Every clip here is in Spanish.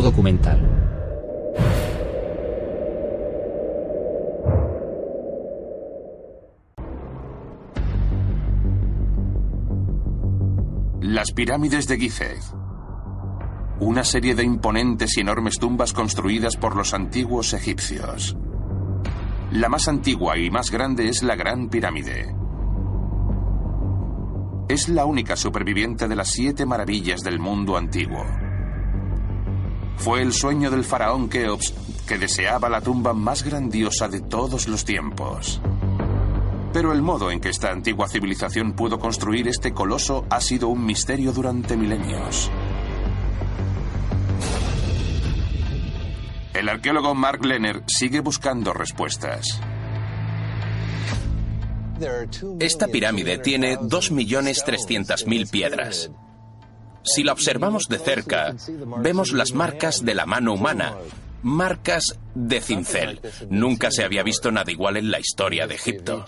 Documental. Las pirámides de Gizeh. Una serie de imponentes y enormes tumbas construidas por los antiguos egipcios. La más antigua y más grande es la Gran Pirámide. Es la única superviviente de las siete maravillas del mundo antiguo. Fue el sueño del faraón Keops que deseaba la tumba más grandiosa de todos los tiempos. Pero el modo en que esta antigua civilización pudo construir este coloso ha sido un misterio durante milenios. El arqueólogo Mark Lenner sigue buscando respuestas. Esta pirámide tiene 2.300.000 piedras. Si la observamos de cerca, vemos las marcas de la mano humana, marcas de cincel. Nunca se había visto nada igual en la historia de Egipto.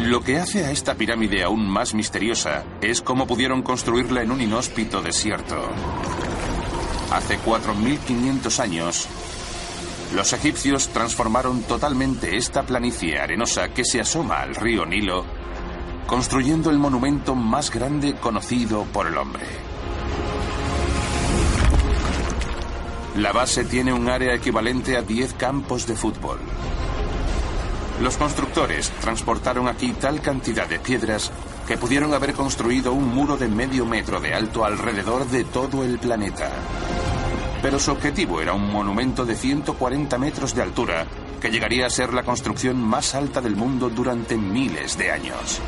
Lo que hace a esta pirámide aún más misteriosa es cómo pudieron construirla en un inhóspito desierto. Hace 4.500 años, los egipcios transformaron totalmente esta planicie arenosa que se asoma al río Nilo, construyendo el monumento más grande conocido por el hombre. La base tiene un área equivalente a 10 campos de fútbol. Los constructores transportaron aquí tal cantidad de piedras que pudieron haber construido un muro de medio metro de alto alrededor de todo el planeta. Pero su objetivo era un monumento de 140 metros de altura que llegaría a ser la construcción más alta del mundo durante miles de años.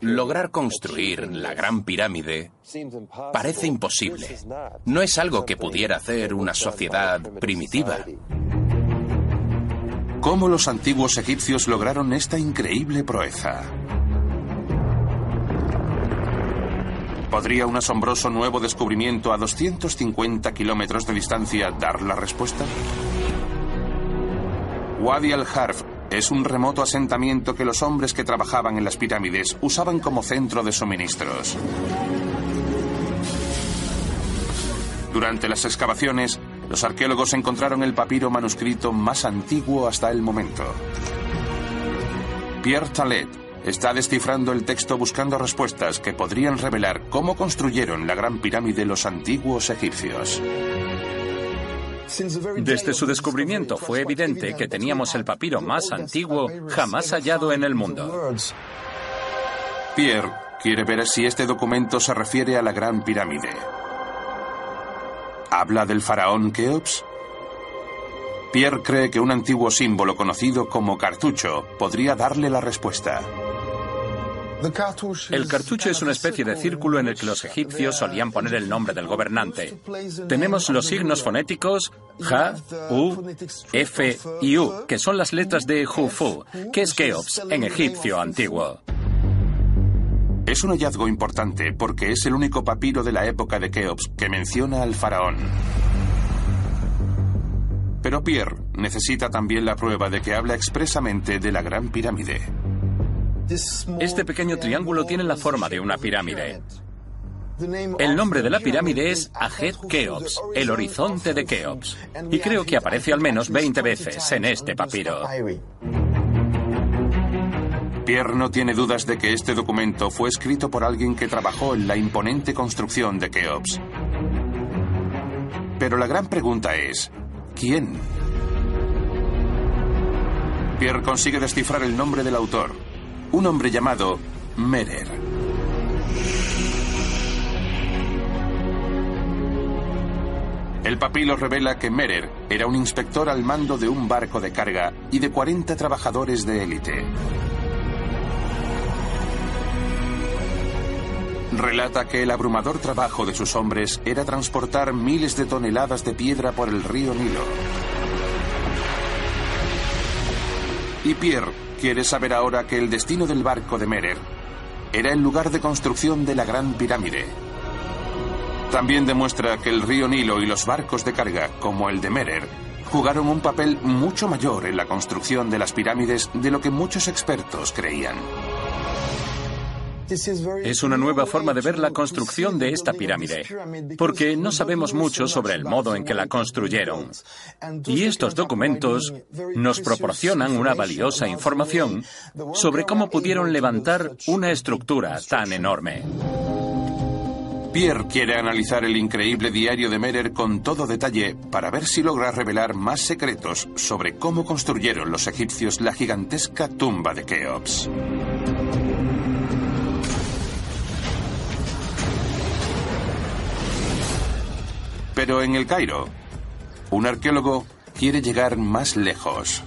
Lograr construir la Gran Pirámide parece imposible. No es algo que pudiera hacer una sociedad primitiva. ¿Cómo los antiguos egipcios lograron esta increíble proeza? ¿Podría un asombroso nuevo descubrimiento a 250 kilómetros de distancia dar la respuesta? Wadi al-Harf es un remoto asentamiento que los hombres que trabajaban en las pirámides usaban como centro de suministros. Durante las excavaciones, los arqueólogos encontraron el papiro manuscrito más antiguo hasta el momento. Pierre Talet está descifrando el texto buscando respuestas que podrían revelar cómo construyeron la gran pirámide los antiguos egipcios. Desde su descubrimiento fue evidente que teníamos el papiro más antiguo jamás hallado en el mundo. Pierre quiere ver si este documento se refiere a la Gran Pirámide. ¿Habla del faraón Keops? Pierre cree que un antiguo símbolo conocido como cartucho podría darle la respuesta. El cartucho es una especie de círculo en el que los egipcios solían poner el nombre del gobernante. Tenemos los signos fonéticos Ja, U, F y U, que son las letras de Jufu, que es Keops en egipcio antiguo. Es un hallazgo importante porque es el único papiro de la época de Keops que menciona al faraón. Pero Pierre necesita también la prueba de que habla expresamente de la Gran Pirámide. Este pequeño triángulo tiene la forma de una pirámide. El nombre de la pirámide es Ajet Keops, el horizonte de Keops. Y creo que aparece al menos 20 veces en este papiro. Pierre no tiene dudas de que este documento fue escrito por alguien que trabajó en la imponente construcción de Keops. Pero la gran pregunta es, ¿quién? Pierre consigue descifrar el nombre del autor, un hombre llamado Merer. El papilo revela que Merer era un inspector al mando de un barco de carga y de 40 trabajadores de élite. Relata que el abrumador trabajo de sus hombres era transportar miles de toneladas de piedra por el río Nilo. Y Pierre quiere saber ahora que el destino del barco de Merer era el lugar de construcción de la Gran Pirámide. También demuestra que el río Nilo y los barcos de carga, como el de Merer, jugaron un papel mucho mayor en la construcción de las pirámides de lo que muchos expertos creían. Es una nueva forma de ver la construcción de esta pirámide, porque no sabemos mucho sobre el modo en que la construyeron. Y estos documentos nos proporcionan una valiosa información sobre cómo pudieron levantar una estructura tan enorme. Pierre quiere analizar el increíble diario de Merer con todo detalle para ver si logra revelar más secretos sobre cómo construyeron los egipcios la gigantesca tumba de Keops. Pero en el Cairo, un arqueólogo quiere llegar más lejos.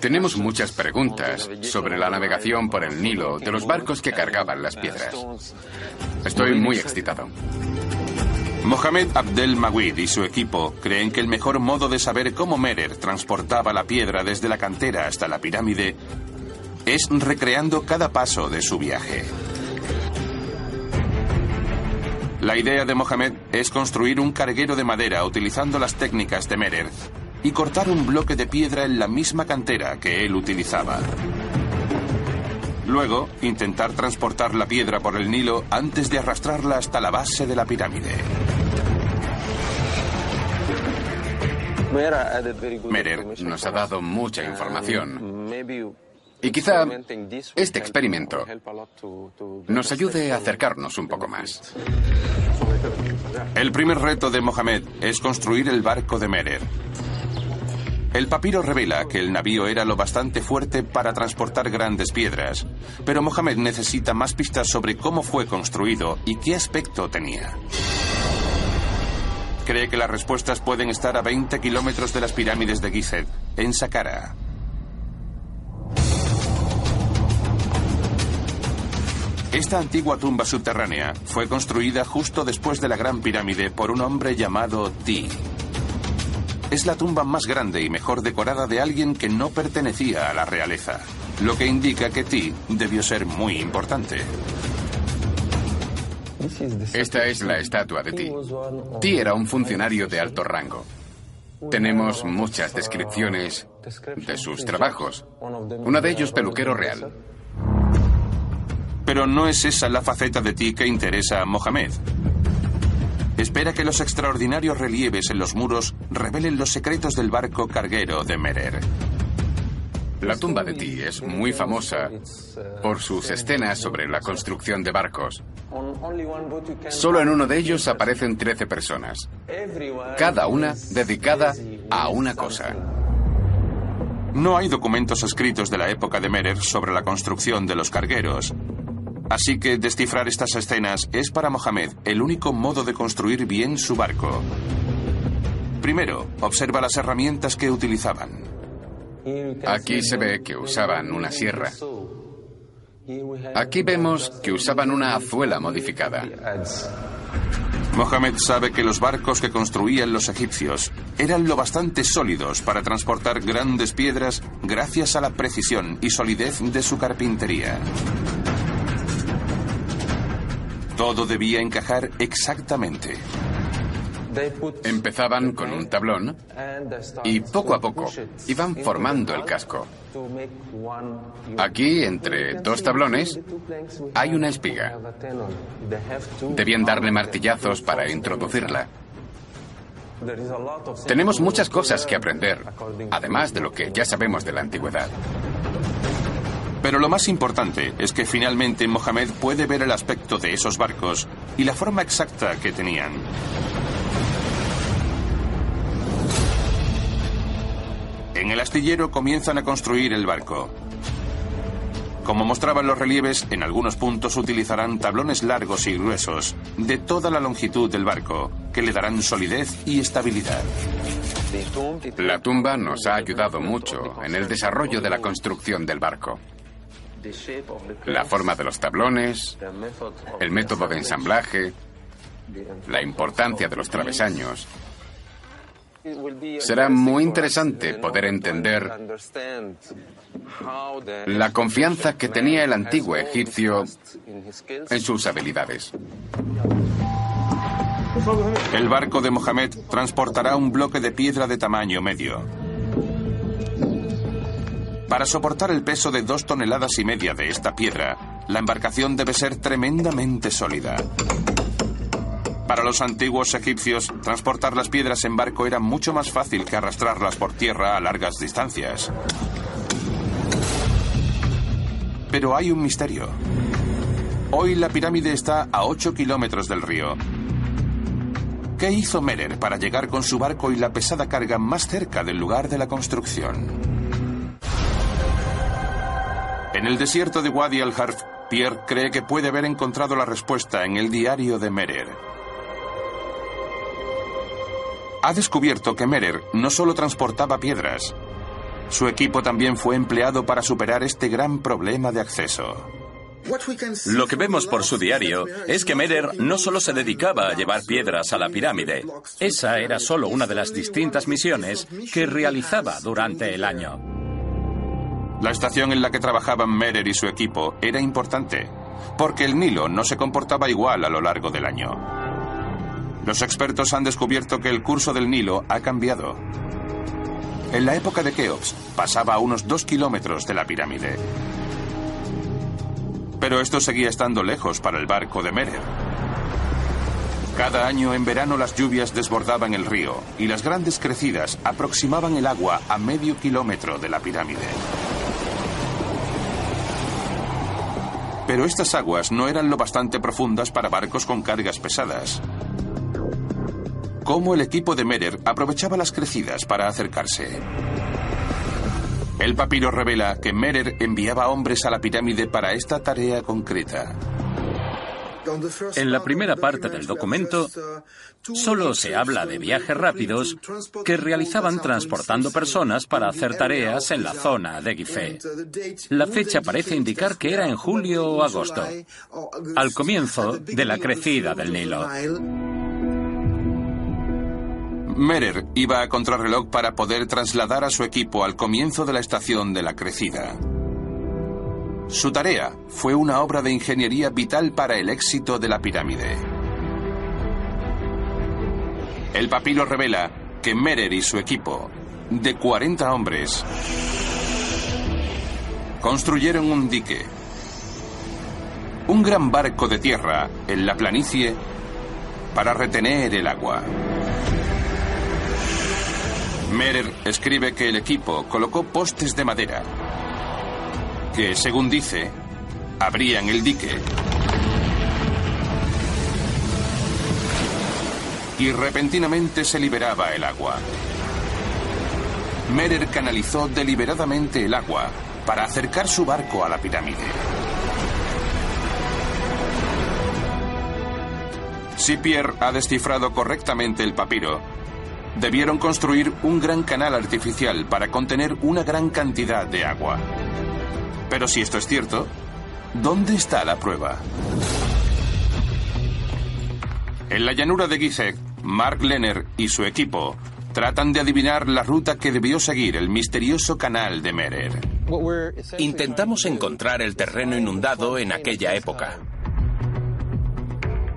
Tenemos muchas preguntas sobre la navegación por el Nilo de los barcos que cargaban las piedras. Estoy muy excitado. Mohamed Abdel Mawid y su equipo creen que el mejor modo de saber cómo Merer transportaba la piedra desde la cantera hasta la pirámide es recreando cada paso de su viaje. La idea de Mohamed es construir un carguero de madera utilizando las técnicas de Merer y cortar un bloque de piedra en la misma cantera que él utilizaba. Luego, intentar transportar la piedra por el Nilo antes de arrastrarla hasta la base de la pirámide. Merer nos ha dado mucha información. Y quizá este experimento nos ayude a acercarnos un poco más. El primer reto de Mohamed es construir el barco de Merer. El papiro revela que el navío era lo bastante fuerte para transportar grandes piedras, pero Mohamed necesita más pistas sobre cómo fue construido y qué aspecto tenía. Cree que las respuestas pueden estar a 20 kilómetros de las pirámides de Gizeh, en Saqqara. Esta antigua tumba subterránea fue construida justo después de la Gran Pirámide por un hombre llamado Ti. Es la tumba más grande y mejor decorada de alguien que no pertenecía a la realeza, lo que indica que Ti debió ser muy importante. Esta es la estatua de Ti. Ti era un funcionario de alto rango. Tenemos muchas descripciones de sus trabajos. Uno de ellos peluquero real. Pero no es esa la faceta de ti que interesa a Mohamed. Espera que los extraordinarios relieves en los muros revelen los secretos del barco carguero de Merer. La tumba de Ti es muy famosa por sus escenas sobre la construcción de barcos. Solo en uno de ellos aparecen 13 personas, cada una dedicada a una cosa. No hay documentos escritos de la época de Merer sobre la construcción de los cargueros, Así que descifrar estas escenas es para Mohamed el único modo de construir bien su barco. Primero, observa las herramientas que utilizaban. Aquí se ve que usaban una sierra. Aquí vemos que usaban una azuela modificada. Mohamed sabe que los barcos que construían los egipcios eran lo bastante sólidos para transportar grandes piedras gracias a la precisión y solidez de su carpintería. Todo debía encajar exactamente. Empezaban con un tablón y poco a poco iban formando el casco. Aquí, entre dos tablones, hay una espiga. Debían darle martillazos para introducirla. Tenemos muchas cosas que aprender, además de lo que ya sabemos de la antigüedad. Pero lo más importante es que finalmente Mohamed puede ver el aspecto de esos barcos y la forma exacta que tenían. En el astillero comienzan a construir el barco. Como mostraban los relieves, en algunos puntos utilizarán tablones largos y gruesos de toda la longitud del barco, que le darán solidez y estabilidad. La tumba nos ha ayudado mucho en el desarrollo de la construcción del barco. La forma de los tablones, el método de ensamblaje, la importancia de los travesaños. Será muy interesante poder entender la confianza que tenía el antiguo egipcio en sus habilidades. El barco de Mohamed transportará un bloque de piedra de tamaño medio. Para soportar el peso de dos toneladas y media de esta piedra, la embarcación debe ser tremendamente sólida. Para los antiguos egipcios, transportar las piedras en barco era mucho más fácil que arrastrarlas por tierra a largas distancias. Pero hay un misterio. Hoy la pirámide está a 8 kilómetros del río. ¿Qué hizo Merer para llegar con su barco y la pesada carga más cerca del lugar de la construcción? En el desierto de Wadi al-Harf, Pierre cree que puede haber encontrado la respuesta en el diario de Merer ha descubierto que Merer no solo transportaba piedras, su equipo también fue empleado para superar este gran problema de acceso. Lo que vemos por su diario es que Merer no solo se dedicaba a llevar piedras a la pirámide, esa era solo una de las distintas misiones que realizaba durante el año. La estación en la que trabajaban Merer y su equipo era importante, porque el Nilo no se comportaba igual a lo largo del año. Los expertos han descubierto que el curso del Nilo ha cambiado. En la época de Keops pasaba a unos dos kilómetros de la pirámide. Pero esto seguía estando lejos para el barco de Merer. Cada año en verano las lluvias desbordaban el río y las grandes crecidas aproximaban el agua a medio kilómetro de la pirámide. Pero estas aguas no eran lo bastante profundas para barcos con cargas pesadas cómo el equipo de Merer aprovechaba las crecidas para acercarse. El papiro revela que Merer enviaba hombres a la pirámide para esta tarea concreta. En la primera parte del documento solo se habla de viajes rápidos que realizaban transportando personas para hacer tareas en la zona de Gifé. La fecha parece indicar que era en julio o agosto, al comienzo de la crecida del Nilo. Merer iba a contrarreloj para poder trasladar a su equipo al comienzo de la estación de la crecida. Su tarea fue una obra de ingeniería vital para el éxito de la pirámide. El papiro revela que Merer y su equipo, de 40 hombres, construyeron un dique, un gran barco de tierra en la planicie para retener el agua. Merer escribe que el equipo colocó postes de madera que, según dice, abrían el dique y repentinamente se liberaba el agua. Merer canalizó deliberadamente el agua para acercar su barco a la pirámide. Si Pierre ha descifrado correctamente el papiro, debieron construir un gran canal artificial para contener una gran cantidad de agua. Pero si esto es cierto, ¿dónde está la prueba? En la llanura de Gizek, Mark Lenner y su equipo tratan de adivinar la ruta que debió seguir el misterioso canal de Merer. Intentamos encontrar el terreno inundado en aquella época.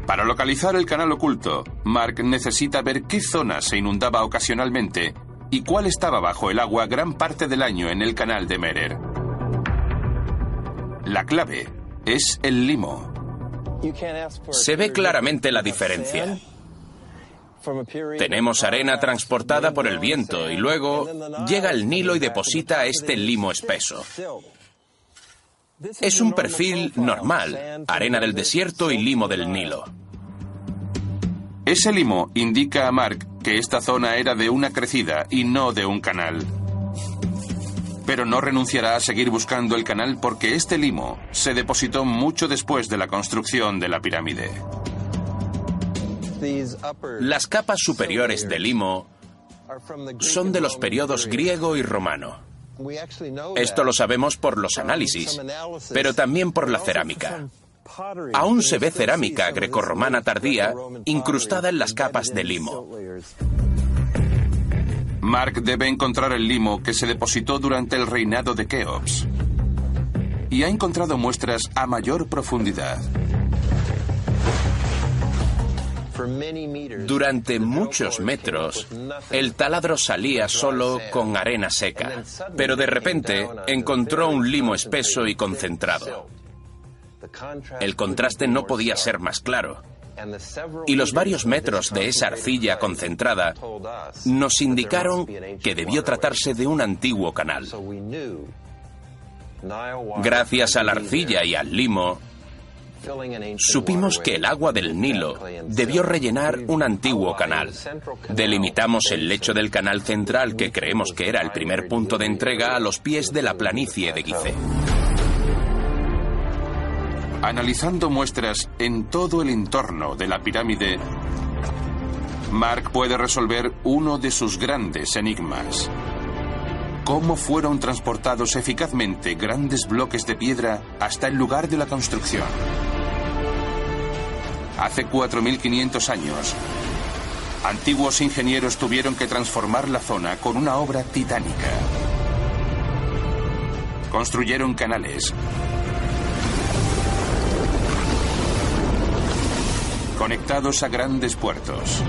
Para localizar el canal oculto, Mark necesita ver qué zona se inundaba ocasionalmente y cuál estaba bajo el agua gran parte del año en el canal de Merer. La clave es el limo. Se ve claramente la diferencia. Tenemos arena transportada por el viento y luego llega el Nilo y deposita este limo espeso. Es un perfil normal, arena del desierto y limo del Nilo. Ese limo indica a Mark que esta zona era de una crecida y no de un canal. Pero no renunciará a seguir buscando el canal porque este limo se depositó mucho después de la construcción de la pirámide. Las capas superiores de limo son de los periodos griego y romano. Esto lo sabemos por los análisis, pero también por la cerámica. Aún se ve cerámica grecorromana tardía incrustada en las capas de limo. Mark debe encontrar el limo que se depositó durante el reinado de Keops. Y ha encontrado muestras a mayor profundidad. Durante muchos metros, el taladro salía solo con arena seca, pero de repente encontró un limo espeso y concentrado. El contraste no podía ser más claro. Y los varios metros de esa arcilla concentrada nos indicaron que debió tratarse de un antiguo canal. Gracias a la arcilla y al limo, supimos que el agua del Nilo debió rellenar un antiguo canal. Delimitamos el lecho del canal central que creemos que era el primer punto de entrega a los pies de la planicie de Gizeh. Analizando muestras en todo el entorno de la pirámide, Mark puede resolver uno de sus grandes enigmas. ¿Cómo fueron transportados eficazmente grandes bloques de piedra hasta el lugar de la construcción? Hace 4.500 años, antiguos ingenieros tuvieron que transformar la zona con una obra titánica. Construyeron canales, conectados a grandes puertos.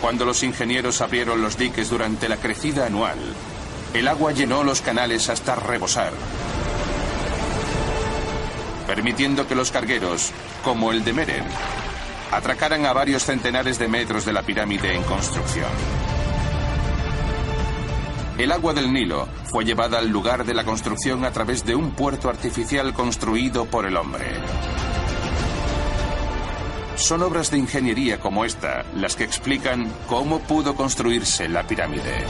Cuando los ingenieros abrieron los diques durante la crecida anual, el agua llenó los canales hasta rebosar, permitiendo que los cargueros, como el de Merer, atracaran a varios centenares de metros de la pirámide en construcción. El agua del Nilo fue llevada al lugar de la construcción a través de un puerto artificial construido por el hombre. Son obras de ingeniería como esta las que explican cómo pudo construirse la pirámide.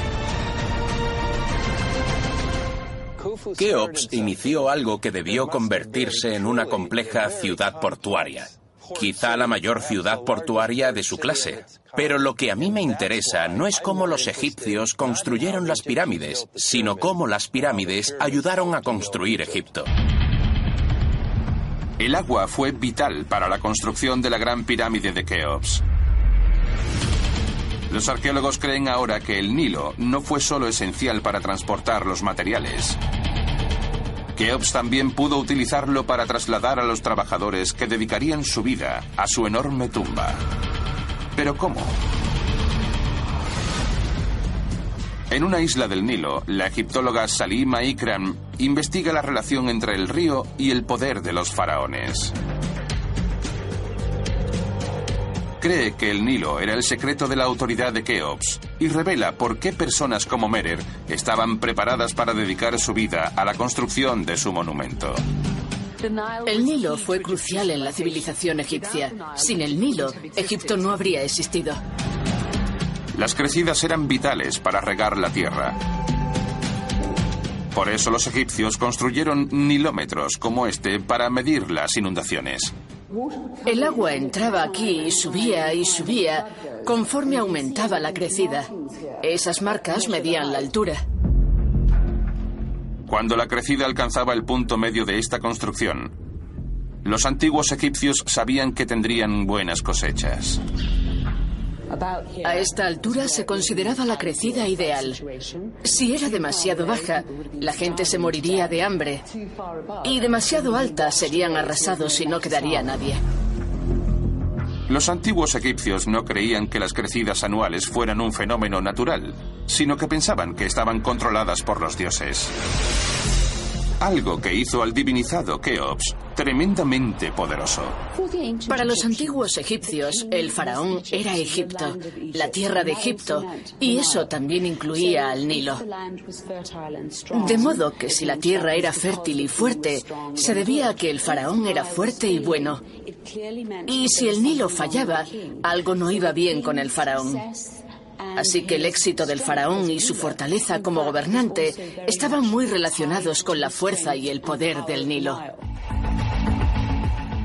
Keops inició algo que debió convertirse en una compleja ciudad portuaria. Quizá la mayor ciudad portuaria de su clase. Pero lo que a mí me interesa no es cómo los egipcios construyeron las pirámides, sino cómo las pirámides ayudaron a construir Egipto. El agua fue vital para la construcción de la gran pirámide de Keops. Los arqueólogos creen ahora que el Nilo no fue solo esencial para transportar los materiales. Keops también pudo utilizarlo para trasladar a los trabajadores que dedicarían su vida a su enorme tumba. ¿Pero cómo? En una isla del Nilo, la egiptóloga Salima Ikram investiga la relación entre el río y el poder de los faraones. Cree que el Nilo era el secreto de la autoridad de Keops y revela por qué personas como Merer estaban preparadas para dedicar su vida a la construcción de su monumento. El Nilo fue crucial en la civilización egipcia. Sin el Nilo, Egipto no habría existido. Las crecidas eran vitales para regar la tierra. Por eso los egipcios construyeron nilómetros como este para medir las inundaciones. El agua entraba aquí y subía y subía conforme aumentaba la crecida. Esas marcas medían la altura. Cuando la crecida alcanzaba el punto medio de esta construcción, los antiguos egipcios sabían que tendrían buenas cosechas. A esta altura se consideraba la crecida ideal. Si era demasiado baja, la gente se moriría de hambre. Y demasiado alta, serían arrasados y no quedaría nadie. Los antiguos egipcios no creían que las crecidas anuales fueran un fenómeno natural, sino que pensaban que estaban controladas por los dioses. Algo que hizo al divinizado Keops tremendamente poderoso. Para los antiguos egipcios, el faraón era Egipto, la tierra de Egipto, y eso también incluía al Nilo. De modo que si la tierra era fértil y fuerte, se debía a que el faraón era fuerte y bueno. Y si el Nilo fallaba, algo no iba bien con el faraón. Así que el éxito del faraón y su fortaleza como gobernante estaban muy relacionados con la fuerza y el poder del Nilo.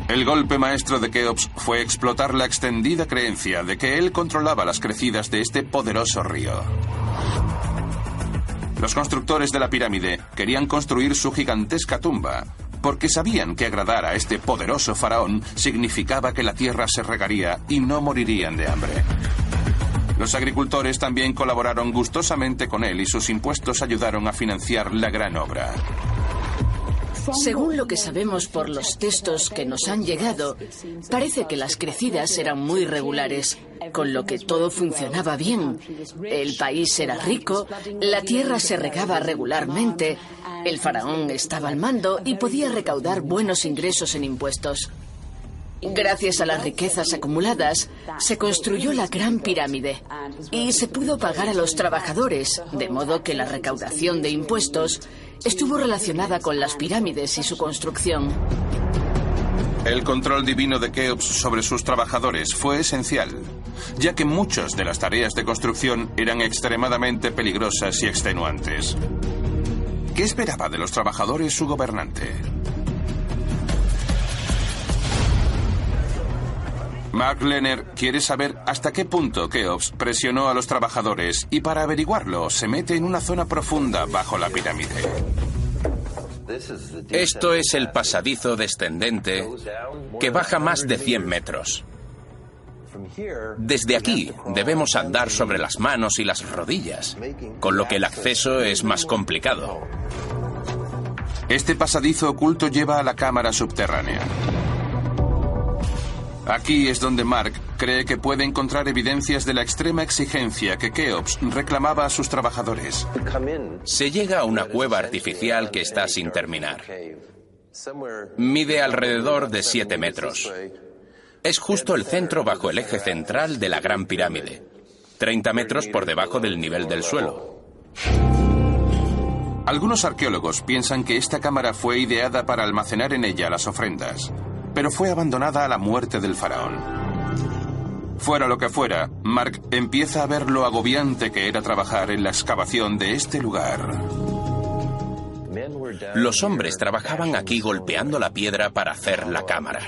El golpe maestro de Keops fue explotar la extendida creencia de que él controlaba las crecidas de este poderoso río. Los constructores de la pirámide querían construir su gigantesca tumba, porque sabían que agradar a este poderoso faraón significaba que la tierra se regaría y no morirían de hambre. Los agricultores también colaboraron gustosamente con él y sus impuestos ayudaron a financiar la gran obra. Según lo que sabemos por los textos que nos han llegado, parece que las crecidas eran muy regulares, con lo que todo funcionaba bien. El país era rico, la tierra se regaba regularmente, el faraón estaba al mando y podía recaudar buenos ingresos en impuestos. Gracias a las riquezas acumuladas, se construyó la Gran Pirámide y se pudo pagar a los trabajadores, de modo que la recaudación de impuestos estuvo relacionada con las pirámides y su construcción. El control divino de Keops sobre sus trabajadores fue esencial, ya que muchas de las tareas de construcción eran extremadamente peligrosas y extenuantes. ¿Qué esperaba de los trabajadores su gobernante? Mark Lenner quiere saber hasta qué punto Keops presionó a los trabajadores y para averiguarlo se mete en una zona profunda bajo la pirámide. Esto es el pasadizo descendente que baja más de 100 metros. Desde aquí debemos andar sobre las manos y las rodillas, con lo que el acceso es más complicado. Este pasadizo oculto lleva a la cámara subterránea. Aquí es donde Mark cree que puede encontrar evidencias de la extrema exigencia que Keops reclamaba a sus trabajadores. Se llega a una cueva artificial que está sin terminar. Mide alrededor de 7 metros. Es justo el centro bajo el eje central de la Gran Pirámide, 30 metros por debajo del nivel del suelo. Algunos arqueólogos piensan que esta cámara fue ideada para almacenar en ella las ofrendas pero fue abandonada a la muerte del faraón. Fuera lo que fuera, Mark empieza a ver lo agobiante que era trabajar en la excavación de este lugar. Los hombres trabajaban aquí golpeando la piedra para hacer la cámara.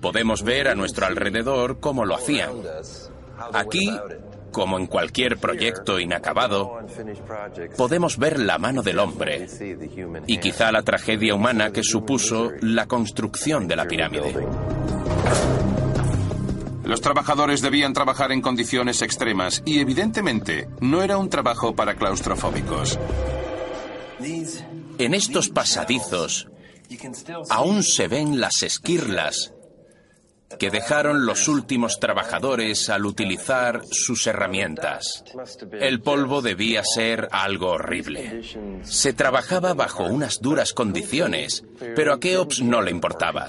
Podemos ver a nuestro alrededor cómo lo hacían. Aquí como en cualquier proyecto inacabado, podemos ver la mano del hombre y quizá la tragedia humana que supuso la construcción de la pirámide. Los trabajadores debían trabajar en condiciones extremas y evidentemente no era un trabajo para claustrofóbicos. En estos pasadizos aún se ven las esquirlas que dejaron los últimos trabajadores al utilizar sus herramientas. El polvo debía ser algo horrible. Se trabajaba bajo unas duras condiciones, pero a Keops no le importaba.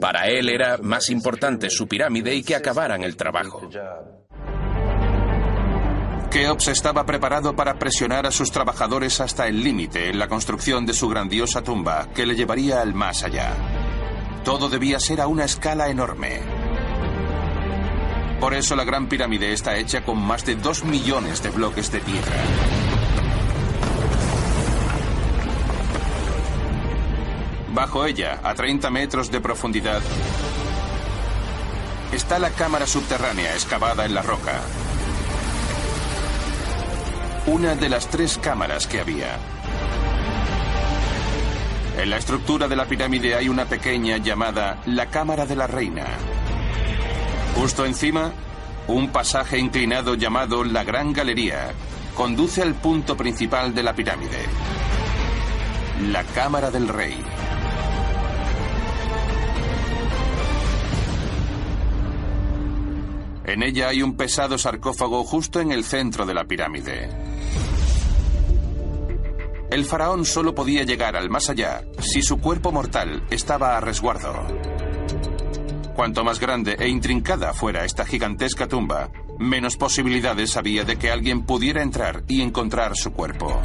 Para él era más importante su pirámide y que acabaran el trabajo. Keops estaba preparado para presionar a sus trabajadores hasta el límite en la construcción de su grandiosa tumba que le llevaría al más allá. Todo debía ser a una escala enorme. Por eso la Gran Pirámide está hecha con más de dos millones de bloques de piedra. Bajo ella, a 30 metros de profundidad, está la cámara subterránea excavada en la roca. Una de las tres cámaras que había. En la estructura de la pirámide hay una pequeña llamada la Cámara de la Reina. Justo encima, un pasaje inclinado llamado la Gran Galería conduce al punto principal de la pirámide, la Cámara del Rey. En ella hay un pesado sarcófago justo en el centro de la pirámide. El faraón solo podía llegar al más allá si su cuerpo mortal estaba a resguardo. Cuanto más grande e intrincada fuera esta gigantesca tumba, menos posibilidades había de que alguien pudiera entrar y encontrar su cuerpo.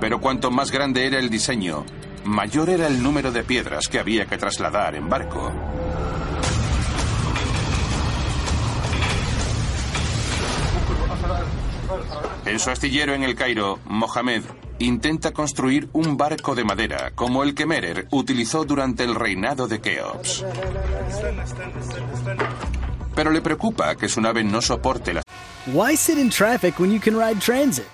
Pero cuanto más grande era el diseño, mayor era el número de piedras que había que trasladar en barco. En su astillero en el Cairo, Mohamed intenta construir un barco de madera como el que Merer utilizó durante el reinado de Keops. Pero le preocupa que su nave no soporte la... Why sit in traffic when you can ride transit?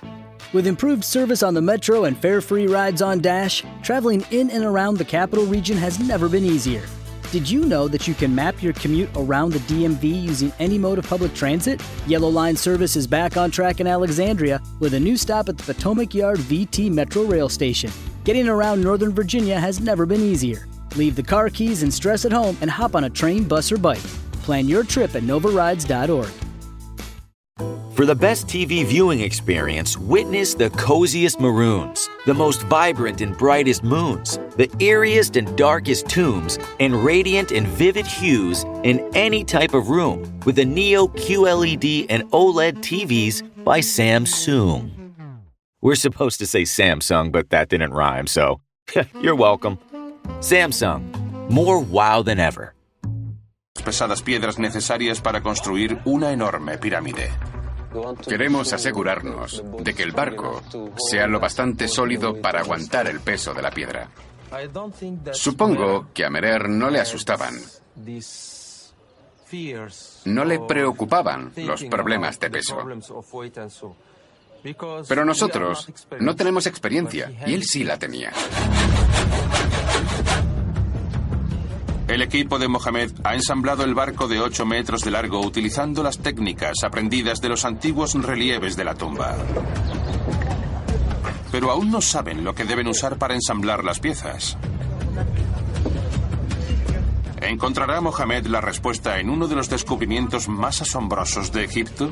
With improved service on the metro and fare-free rides on Dash, traveling in and around the capital region has never been easier. Did you know that you can map your commute around the DMV using any mode of public transit? Yellow Line service is back on track in Alexandria with a new stop at the Potomac Yard VT Metro Rail Station. Getting around Northern Virginia has never been easier. Leave the car keys and stress at home and hop on a train, bus, or bike. Plan your trip at novarides.org. For the best TV viewing experience, witness the coziest maroons, the most vibrant and brightest moons, the eeriest and darkest tombs, and radiant and vivid hues in any type of room with the Neo QLED and OLED TVs by Samsung. We're supposed to say Samsung, but that didn't rhyme, so you're welcome. Samsung, more wow than ever. Pesadas piedras necesarias para construir una enorme pirámide. Queremos asegurarnos de que el barco sea lo bastante sólido para aguantar el peso de la piedra. Supongo que a Merer no le asustaban. No le preocupaban los problemas de peso. Pero nosotros no tenemos experiencia y él sí la tenía. El equipo de Mohamed ha ensamblado el barco de 8 metros de largo utilizando las técnicas aprendidas de los antiguos relieves de la tumba. Pero aún no saben lo que deben usar para ensamblar las piezas. ¿Encontrará Mohamed la respuesta en uno de los descubrimientos más asombrosos de Egipto?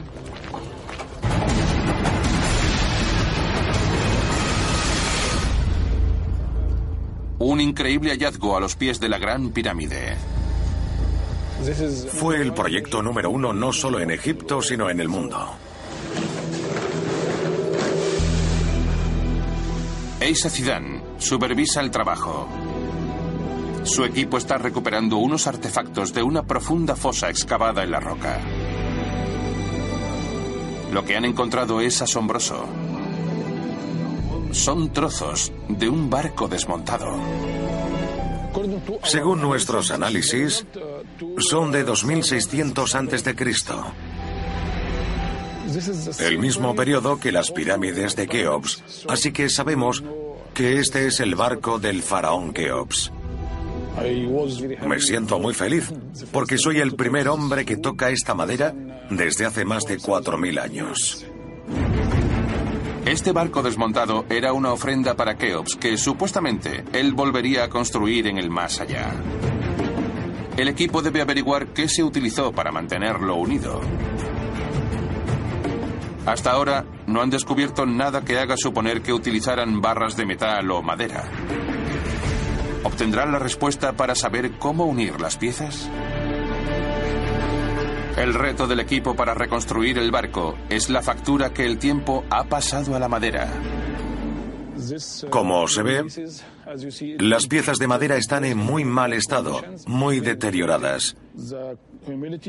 Un increíble hallazgo a los pies de la Gran Pirámide. Fue el proyecto número uno no solo en Egipto, sino en el mundo. Eisa Zidane supervisa el trabajo. Su equipo está recuperando unos artefactos de una profunda fosa excavada en la roca. Lo que han encontrado es asombroso. Son trozos de un barco desmontado. Según nuestros análisis, son de 2600 antes de Cristo. El mismo periodo que las pirámides de Keops, así que sabemos que este es el barco del faraón Keops. Me siento muy feliz porque soy el primer hombre que toca esta madera desde hace más de 4.000 años. Este barco desmontado era una ofrenda para Keops que supuestamente él volvería a construir en el más allá. El equipo debe averiguar qué se utilizó para mantenerlo unido. Hasta ahora no han descubierto nada que haga suponer que utilizaran barras de metal o madera. ¿Obtendrán la respuesta para saber cómo unir las piezas? El reto del equipo para reconstruir el barco es la factura que el tiempo ha pasado a la madera. Como se ve, las piezas de madera están en muy mal estado, muy deterioradas.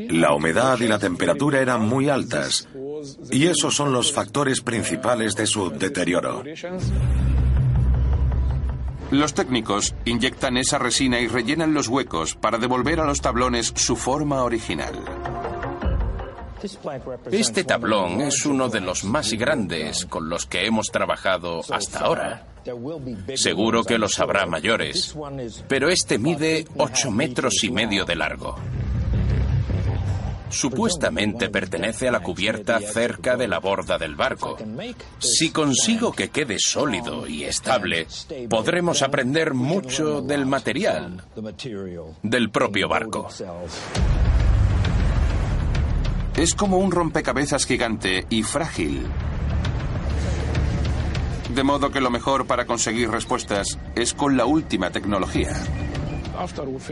La humedad y la temperatura eran muy altas, y esos son los factores principales de su deterioro. Los técnicos inyectan esa resina y rellenan los huecos para devolver a los tablones su forma original. Este tablón es uno de los más grandes con los que hemos trabajado hasta ahora. Seguro que los habrá mayores, pero este mide 8 metros y medio de largo. Supuestamente pertenece a la cubierta cerca de la borda del barco. Si consigo que quede sólido y estable, podremos aprender mucho del material del propio barco. Es como un rompecabezas gigante y frágil. De modo que lo mejor para conseguir respuestas es con la última tecnología.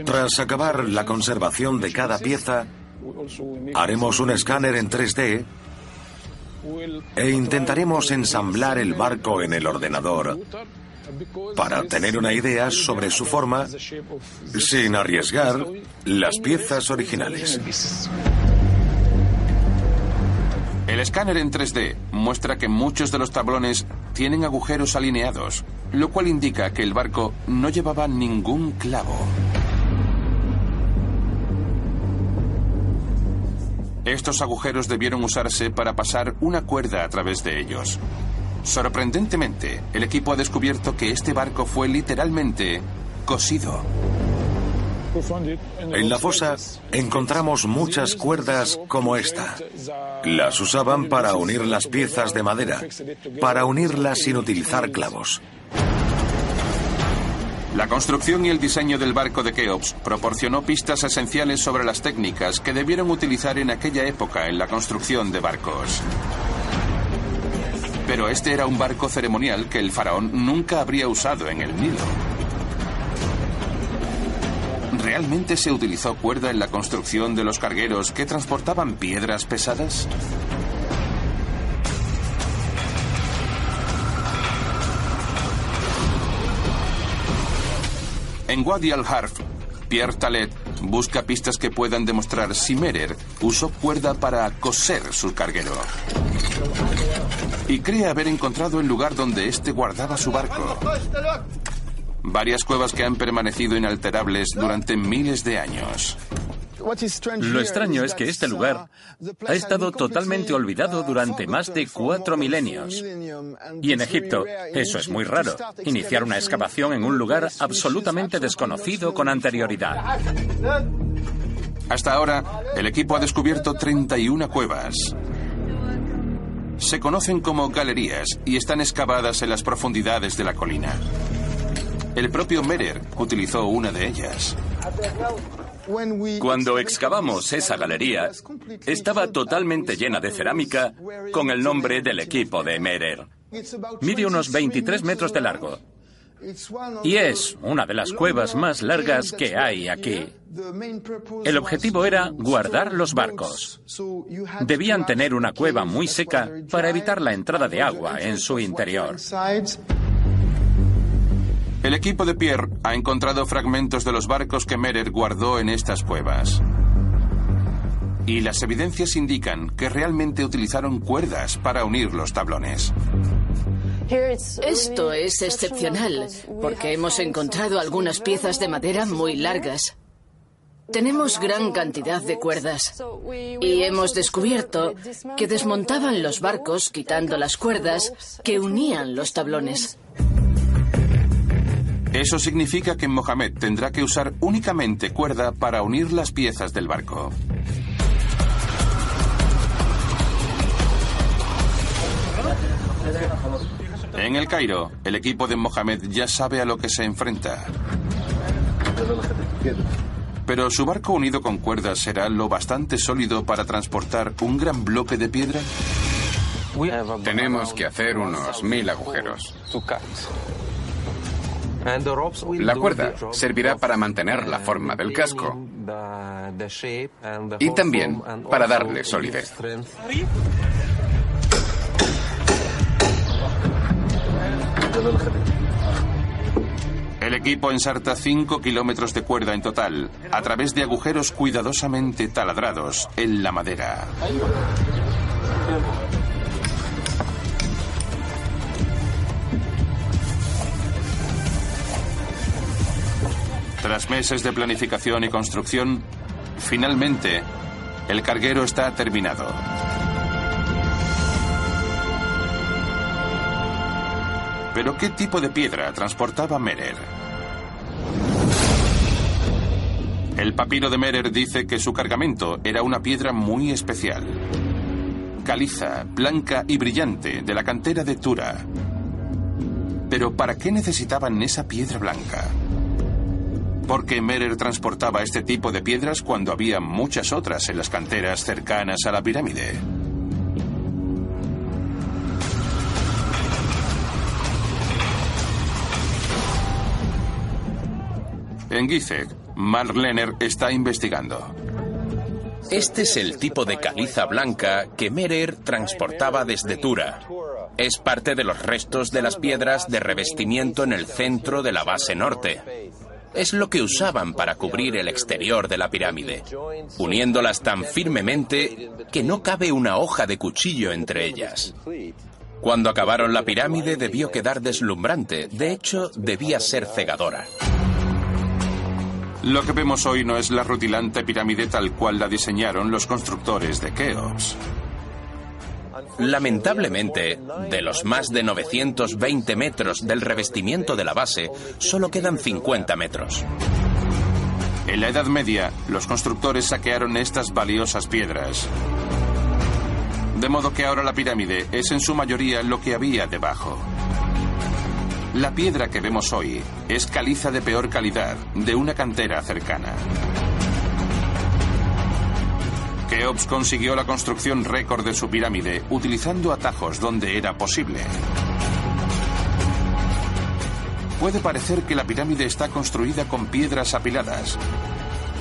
Tras acabar la conservación de cada pieza, haremos un escáner en 3D e intentaremos ensamblar el barco en el ordenador para tener una idea sobre su forma sin arriesgar las piezas originales. El escáner en 3D muestra que muchos de los tablones tienen agujeros alineados, lo cual indica que el barco no llevaba ningún clavo. Estos agujeros debieron usarse para pasar una cuerda a través de ellos. Sorprendentemente, el equipo ha descubierto que este barco fue literalmente cosido. En la fosa encontramos muchas cuerdas como esta. Las usaban para unir las piezas de madera, para unirlas sin utilizar clavos. La construcción y el diseño del barco de Keops proporcionó pistas esenciales sobre las técnicas que debieron utilizar en aquella época en la construcción de barcos. Pero este era un barco ceremonial que el faraón nunca habría usado en el Nilo. ¿Realmente se utilizó cuerda en la construcción de los cargueros que transportaban piedras pesadas? En Wadi al-Harf, Pierre Talet busca pistas que puedan demostrar si Merer usó cuerda para coser su carguero. Y cree haber encontrado el lugar donde éste guardaba su barco. Varias cuevas que han permanecido inalterables durante miles de años. Lo extraño es que este lugar ha estado totalmente olvidado durante más de cuatro milenios. Y en Egipto, eso es muy raro, iniciar una excavación en un lugar absolutamente desconocido con anterioridad. Hasta ahora, el equipo ha descubierto 31 cuevas. Se conocen como galerías y están excavadas en las profundidades de la colina. El propio Merer utilizó una de ellas. Cuando excavamos esa galería, estaba totalmente llena de cerámica con el nombre del equipo de Merer. Mide unos 23 metros de largo. Y es una de las cuevas más largas que hay aquí. El objetivo era guardar los barcos. Debían tener una cueva muy seca para evitar la entrada de agua en su interior. El equipo de Pierre ha encontrado fragmentos de los barcos que Merer guardó en estas cuevas. Y las evidencias indican que realmente utilizaron cuerdas para unir los tablones. Esto es excepcional, porque hemos encontrado algunas piezas de madera muy largas. Tenemos gran cantidad de cuerdas y hemos descubierto que desmontaban los barcos quitando las cuerdas que unían los tablones. Eso significa que Mohamed tendrá que usar únicamente cuerda para unir las piezas del barco. En el Cairo, el equipo de Mohamed ya sabe a lo que se enfrenta. Pero su barco unido con cuerdas será lo bastante sólido para transportar un gran bloque de piedra. Tenemos que hacer unos mil agujeros. La cuerda servirá para mantener la forma del casco y también para darle solidez. El equipo ensarta 5 kilómetros de cuerda en total, a través de agujeros cuidadosamente taladrados en la madera. Tras meses de planificación y construcción, finalmente, el carguero está terminado. Pero ¿qué tipo de piedra transportaba Merer? El papiro de Merer dice que su cargamento era una piedra muy especial. Caliza, blanca y brillante, de la cantera de Tura. Pero ¿para qué necesitaban esa piedra blanca? ¿Por qué Merer transportaba este tipo de piedras cuando había muchas otras en las canteras cercanas a la pirámide? En Gizeh, Mark Lenner está investigando. Este es el tipo de caliza blanca que Merer transportaba desde Tura. Es parte de los restos de las piedras de revestimiento en el centro de la base norte. Es lo que usaban para cubrir el exterior de la pirámide, uniéndolas tan firmemente que no cabe una hoja de cuchillo entre ellas. Cuando acabaron la pirámide debió quedar deslumbrante, de hecho debía ser cegadora. Lo que vemos hoy no es la rutilante pirámide tal cual la diseñaron los constructores de Keops. Lamentablemente, de los más de 920 metros del revestimiento de la base, solo quedan 50 metros. En la Edad Media, los constructores saquearon estas valiosas piedras. De modo que ahora la pirámide es en su mayoría lo que había debajo. La piedra que vemos hoy es caliza de peor calidad, de una cantera cercana. Keops consiguió la construcción récord de su pirámide utilizando atajos donde era posible. Puede parecer que la pirámide está construida con piedras apiladas,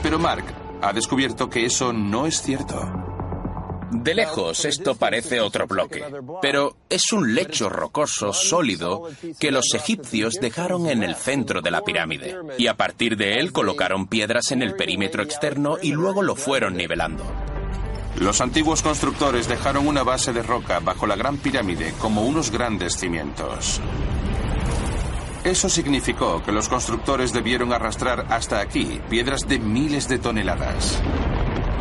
pero Mark ha descubierto que eso no es cierto. De lejos esto parece otro bloque, pero es un lecho rocoso sólido que los egipcios dejaron en el centro de la pirámide, y a partir de él colocaron piedras en el perímetro externo y luego lo fueron nivelando. Los antiguos constructores dejaron una base de roca bajo la gran pirámide como unos grandes cimientos. Eso significó que los constructores debieron arrastrar hasta aquí piedras de miles de toneladas.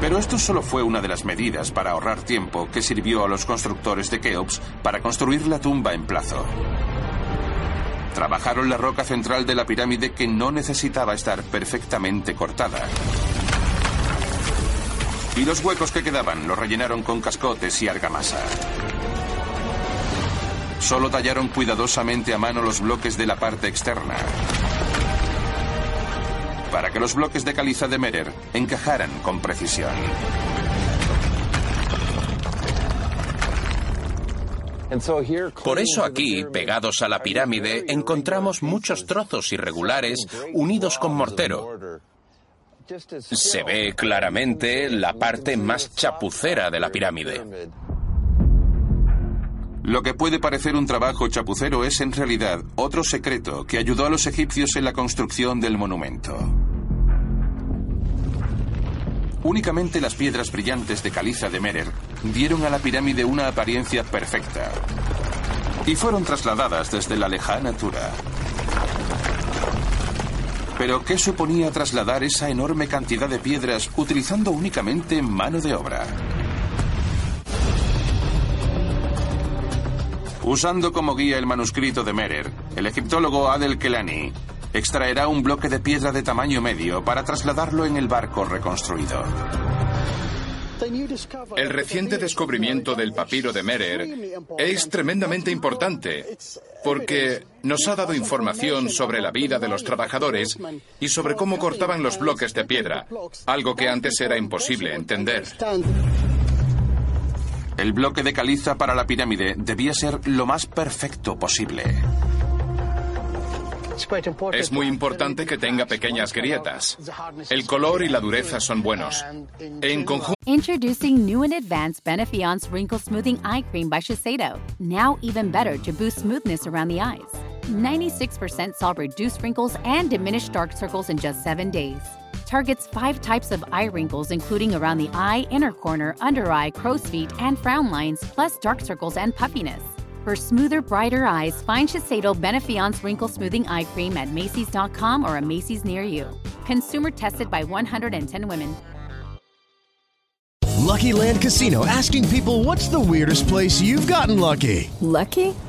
Pero esto solo fue una de las medidas para ahorrar tiempo que sirvió a los constructores de Keops para construir la tumba en plazo. Trabajaron la roca central de la pirámide que no necesitaba estar perfectamente cortada. Y los huecos que quedaban los rellenaron con cascotes y argamasa. Solo tallaron cuidadosamente a mano los bloques de la parte externa. Para que los bloques de caliza de Merer encajaran con precisión. Por eso aquí, pegados a la pirámide, encontramos muchos trozos irregulares unidos con mortero. Se ve claramente la parte más chapucera de la pirámide. Lo que puede parecer un trabajo chapucero es en realidad otro secreto que ayudó a los egipcios en la construcción del monumento. Únicamente las piedras brillantes de caliza de Merer dieron a la pirámide una apariencia perfecta y fueron trasladadas desde la lejana Tura. Pero ¿qué suponía trasladar esa enorme cantidad de piedras utilizando únicamente mano de obra? Usando como guía el manuscrito de Merer, el egiptólogo Adel Kelani extraerá un bloque de piedra de tamaño medio para trasladarlo en el barco reconstruido. El reciente descubrimiento del papiro de Merer es tremendamente importante porque nos ha dado información sobre la vida de los trabajadores y sobre cómo cortaban los bloques de piedra, algo que antes era imposible entender. El bloque de caliza para la pirámide debía ser lo más perfecto posible. Es muy importante que tenga pequeñas grietas. El color y la dureza son buenos. En conjunto. Introducing new and advanced Benefiance Wrinkle Smoothing Eye Cream by Shiseido. Now even better to boost smoothness around the eyes. 96% solve reduced wrinkles and diminished dark circles in just seven days. Targets five types of eye wrinkles, including around the eye, inner corner, under eye, crow's feet, and frown lines, plus dark circles and puffiness. For smoother, brighter eyes, find Shiseido Benefiance Wrinkle Smoothing Eye Cream at Macy's.com or a Macy's near you. Consumer tested by 110 women. Lucky Land Casino asking people what's the weirdest place you've gotten lucky? Lucky?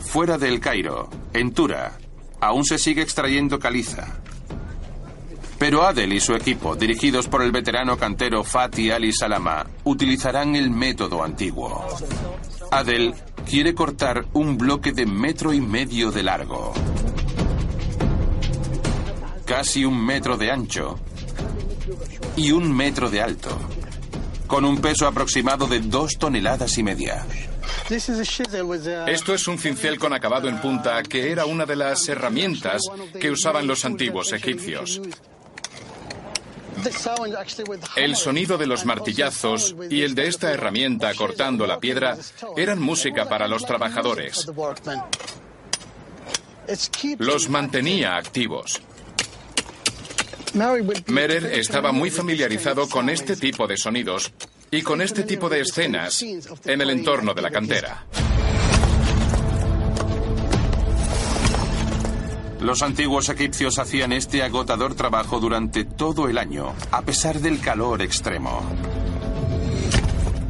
Fuera del Cairo, en Tura, aún se sigue extrayendo caliza. Pero Adel y su equipo, dirigidos por el veterano cantero Fatih Ali Salama, utilizarán el método antiguo. Adel quiere cortar un bloque de metro y medio de largo, casi un metro de ancho y un metro de alto, con un peso aproximado de dos toneladas y media. Esto es un cincel con acabado en punta que era una de las herramientas que usaban los antiguos egipcios. El sonido de los martillazos y el de esta herramienta cortando la piedra eran música para los trabajadores. Los mantenía activos. Merer estaba muy familiarizado con este tipo de sonidos y con este tipo de escenas en el entorno de la cantera. Los antiguos egipcios hacían este agotador trabajo durante todo el año, a pesar del calor extremo.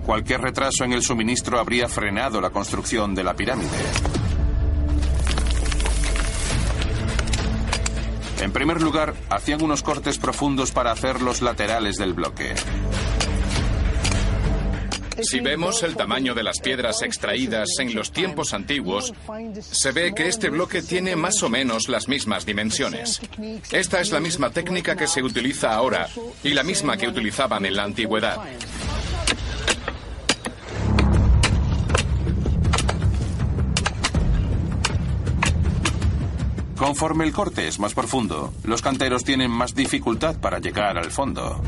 Cualquier retraso en el suministro habría frenado la construcción de la pirámide. En primer lugar, hacían unos cortes profundos para hacer los laterales del bloque. Si vemos el tamaño de las piedras extraídas en los tiempos antiguos, se ve que este bloque tiene más o menos las mismas dimensiones. Esta es la misma técnica que se utiliza ahora y la misma que utilizaban en la antigüedad. Conforme el corte es más profundo, los canteros tienen más dificultad para llegar al fondo.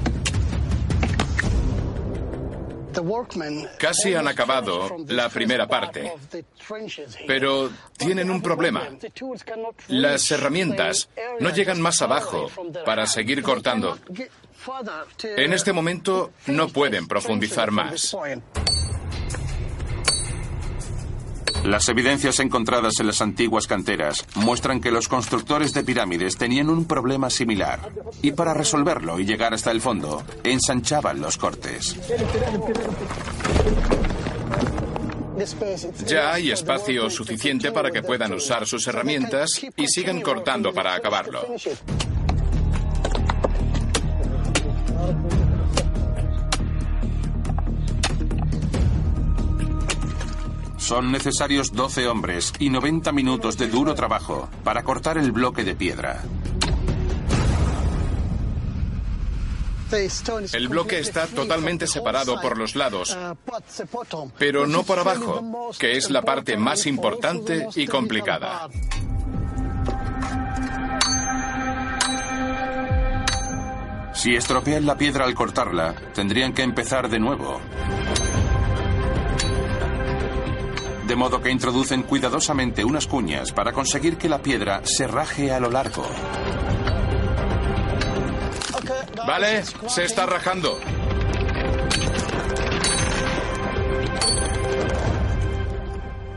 Casi han acabado la primera parte, pero tienen un problema. Las herramientas no llegan más abajo para seguir cortando. En este momento no pueden profundizar más. Las evidencias encontradas en las antiguas canteras muestran que los constructores de pirámides tenían un problema similar y para resolverlo y llegar hasta el fondo, ensanchaban los cortes. Ya hay espacio suficiente para que puedan usar sus herramientas y sigan cortando para acabarlo. Son necesarios 12 hombres y 90 minutos de duro trabajo para cortar el bloque de piedra. El bloque está totalmente separado por los lados, pero no por abajo, que es la parte más importante y complicada. Si estropean la piedra al cortarla, tendrían que empezar de nuevo. De modo que introducen cuidadosamente unas cuñas para conseguir que la piedra se raje a lo largo. Vale, se está rajando.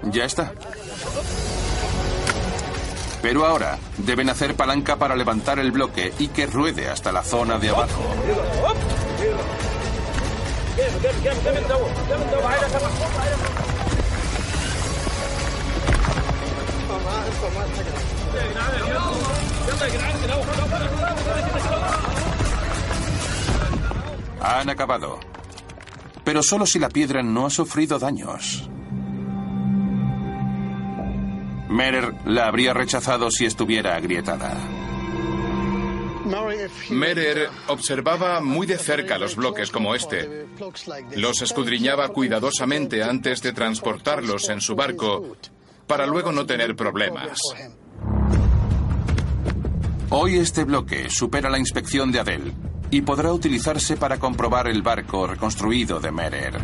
Ya está. Pero ahora deben hacer palanca para levantar el bloque y que ruede hasta la zona de abajo. Han acabado. Pero solo si la piedra no ha sufrido daños. Merer la habría rechazado si estuviera agrietada. Merer observaba muy de cerca los bloques como este. Los escudriñaba cuidadosamente antes de transportarlos en su barco para luego no tener problemas. Hoy este bloque supera la inspección de Adel y podrá utilizarse para comprobar el barco reconstruido de Merer.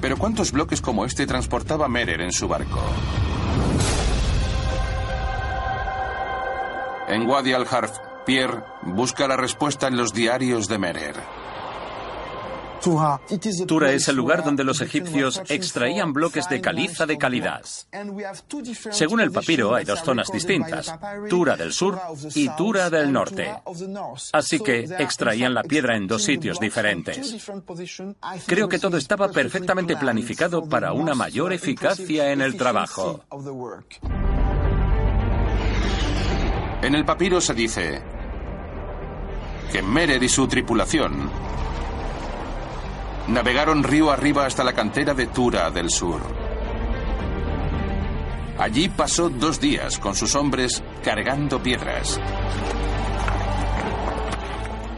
Pero ¿cuántos bloques como este transportaba Merer en su barco? En Wadi al-Harf, Pierre busca la respuesta en los diarios de Merer. Tura es el lugar donde los egipcios extraían bloques de caliza de calidad. Según el papiro, hay dos zonas distintas, Tura del sur y Tura del norte. Así que extraían la piedra en dos sitios diferentes. Creo que todo estaba perfectamente planificado para una mayor eficacia en el trabajo. En el papiro se dice que Merer y su tripulación Navegaron río arriba hasta la cantera de Tura del Sur. Allí pasó dos días con sus hombres cargando piedras.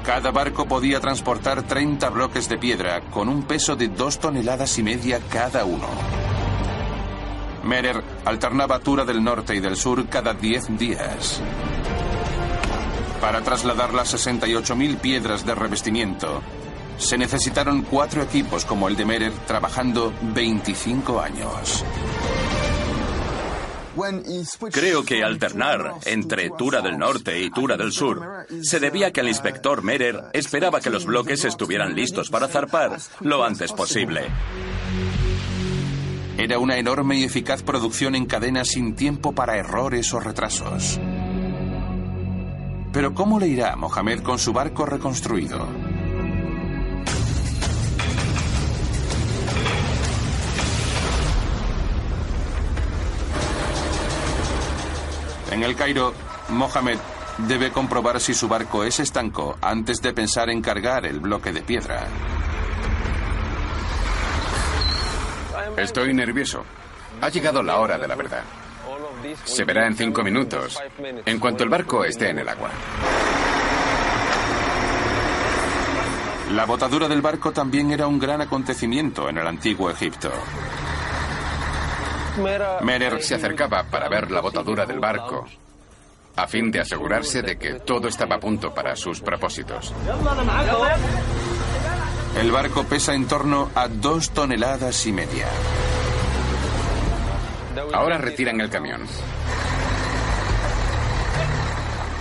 Cada barco podía transportar 30 bloques de piedra con un peso de dos toneladas y media cada uno. Merer alternaba Tura del norte y del sur cada 10 días. Para trasladar las 68.000 piedras de revestimiento, se necesitaron cuatro equipos como el de Merer trabajando 25 años. Creo que alternar entre Tura del Norte y Tura del Sur se debía a que el inspector Merer esperaba que los bloques estuvieran listos para zarpar lo antes posible. Era una enorme y eficaz producción en cadena sin tiempo para errores o retrasos. Pero ¿cómo le irá a Mohamed con su barco reconstruido? En el Cairo, Mohamed debe comprobar si su barco es estanco antes de pensar en cargar el bloque de piedra. Estoy nervioso. Ha llegado la hora de la verdad. Se verá en cinco minutos, en cuanto el barco esté en el agua. La botadura del barco también era un gran acontecimiento en el antiguo Egipto. Merer se acercaba para ver la botadura del barco, a fin de asegurarse de que todo estaba a punto para sus propósitos. El barco pesa en torno a dos toneladas y media. Ahora retiran el camión.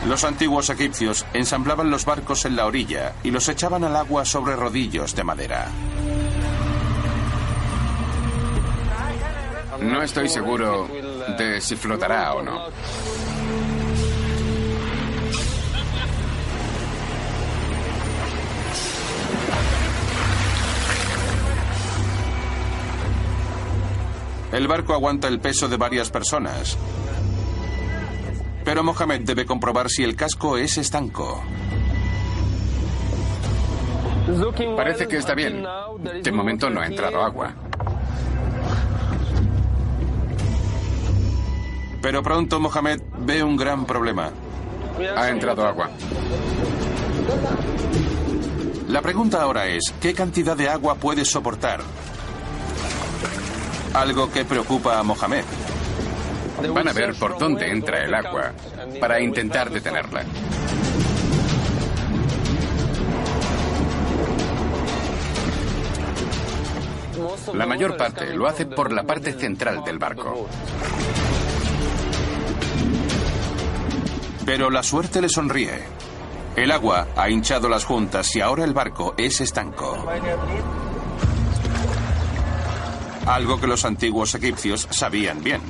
Los antiguos egipcios ensamblaban los barcos en la orilla y los echaban al agua sobre rodillos de madera. No estoy seguro de si flotará o no. El barco aguanta el peso de varias personas. Pero Mohamed debe comprobar si el casco es estanco. Parece que está bien. De momento no ha entrado agua. Pero pronto Mohamed ve un gran problema. Ha entrado agua. La pregunta ahora es, ¿qué cantidad de agua puede soportar? Algo que preocupa a Mohamed. Van a ver por dónde entra el agua para intentar detenerla. La mayor parte lo hace por la parte central del barco. Pero la suerte le sonríe. El agua ha hinchado las juntas y ahora el barco es estanco. Algo que los antiguos egipcios sabían bien.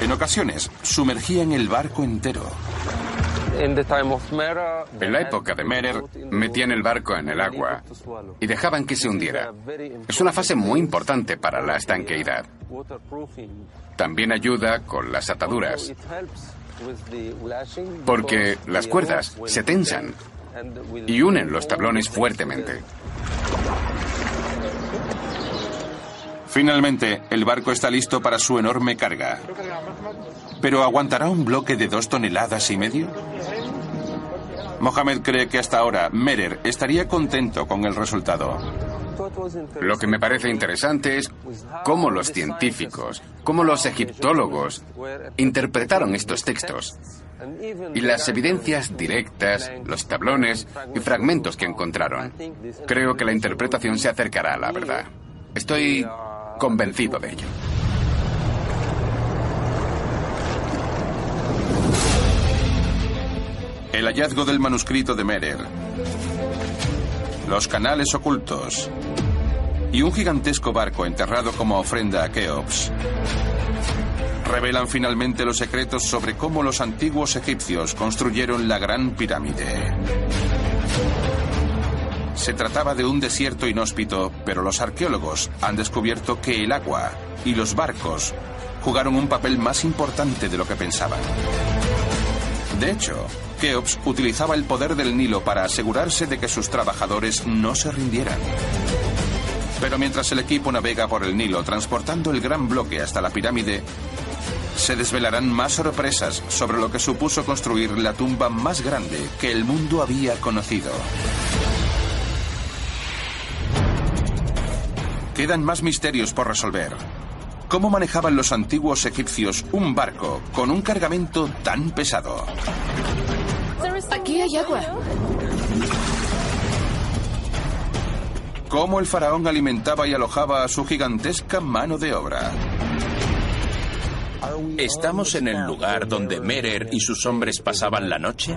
En ocasiones, sumergían el barco entero. En la época de Merer, metían el barco en el agua y dejaban que se hundiera. Es una fase muy importante para la estanqueidad. También ayuda con las ataduras, porque las cuerdas se tensan y unen los tablones fuertemente. Finalmente, el barco está listo para su enorme carga. ¿Pero aguantará un bloque de dos toneladas y medio? Mohamed cree que hasta ahora Merer estaría contento con el resultado. Lo que me parece interesante es cómo los científicos, cómo los egiptólogos interpretaron estos textos. Y las evidencias directas, los tablones y fragmentos que encontraron. Creo que la interpretación se acercará a la verdad. Estoy convencido de ello. El hallazgo del manuscrito de Merer, los canales ocultos y un gigantesco barco enterrado como ofrenda a Keops revelan finalmente los secretos sobre cómo los antiguos egipcios construyeron la gran pirámide. Se trataba de un desierto inhóspito, pero los arqueólogos han descubierto que el agua y los barcos jugaron un papel más importante de lo que pensaban. De hecho, Keops utilizaba el poder del Nilo para asegurarse de que sus trabajadores no se rindieran. Pero mientras el equipo navega por el Nilo transportando el gran bloque hasta la pirámide, se desvelarán más sorpresas sobre lo que supuso construir la tumba más grande que el mundo había conocido. Quedan más misterios por resolver. ¿Cómo manejaban los antiguos egipcios un barco con un cargamento tan pesado? Aquí hay agua. ¿Cómo el faraón alimentaba y alojaba a su gigantesca mano de obra? ¿Estamos en el lugar donde Merer y sus hombres pasaban la noche?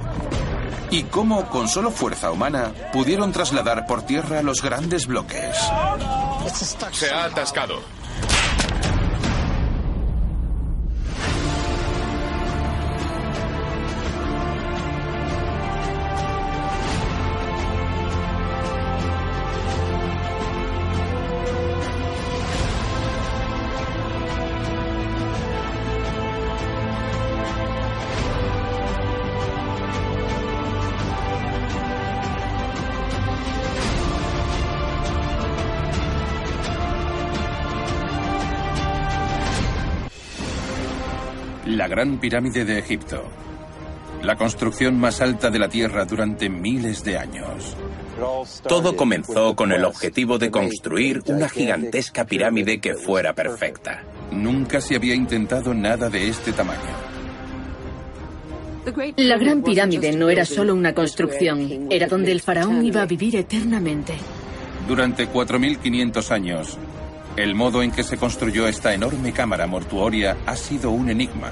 ¿Y cómo, con solo fuerza humana, pudieron trasladar por tierra los grandes bloques? Se ha atascado. Gran Pirámide de Egipto. La construcción más alta de la Tierra durante miles de años. Todo comenzó con el objetivo de construir una gigantesca pirámide que fuera perfecta. Nunca se había intentado nada de este tamaño. La Gran Pirámide no era solo una construcción, era donde el faraón iba a vivir eternamente. Durante 4.500 años, el modo en que se construyó esta enorme cámara mortuoria ha sido un enigma.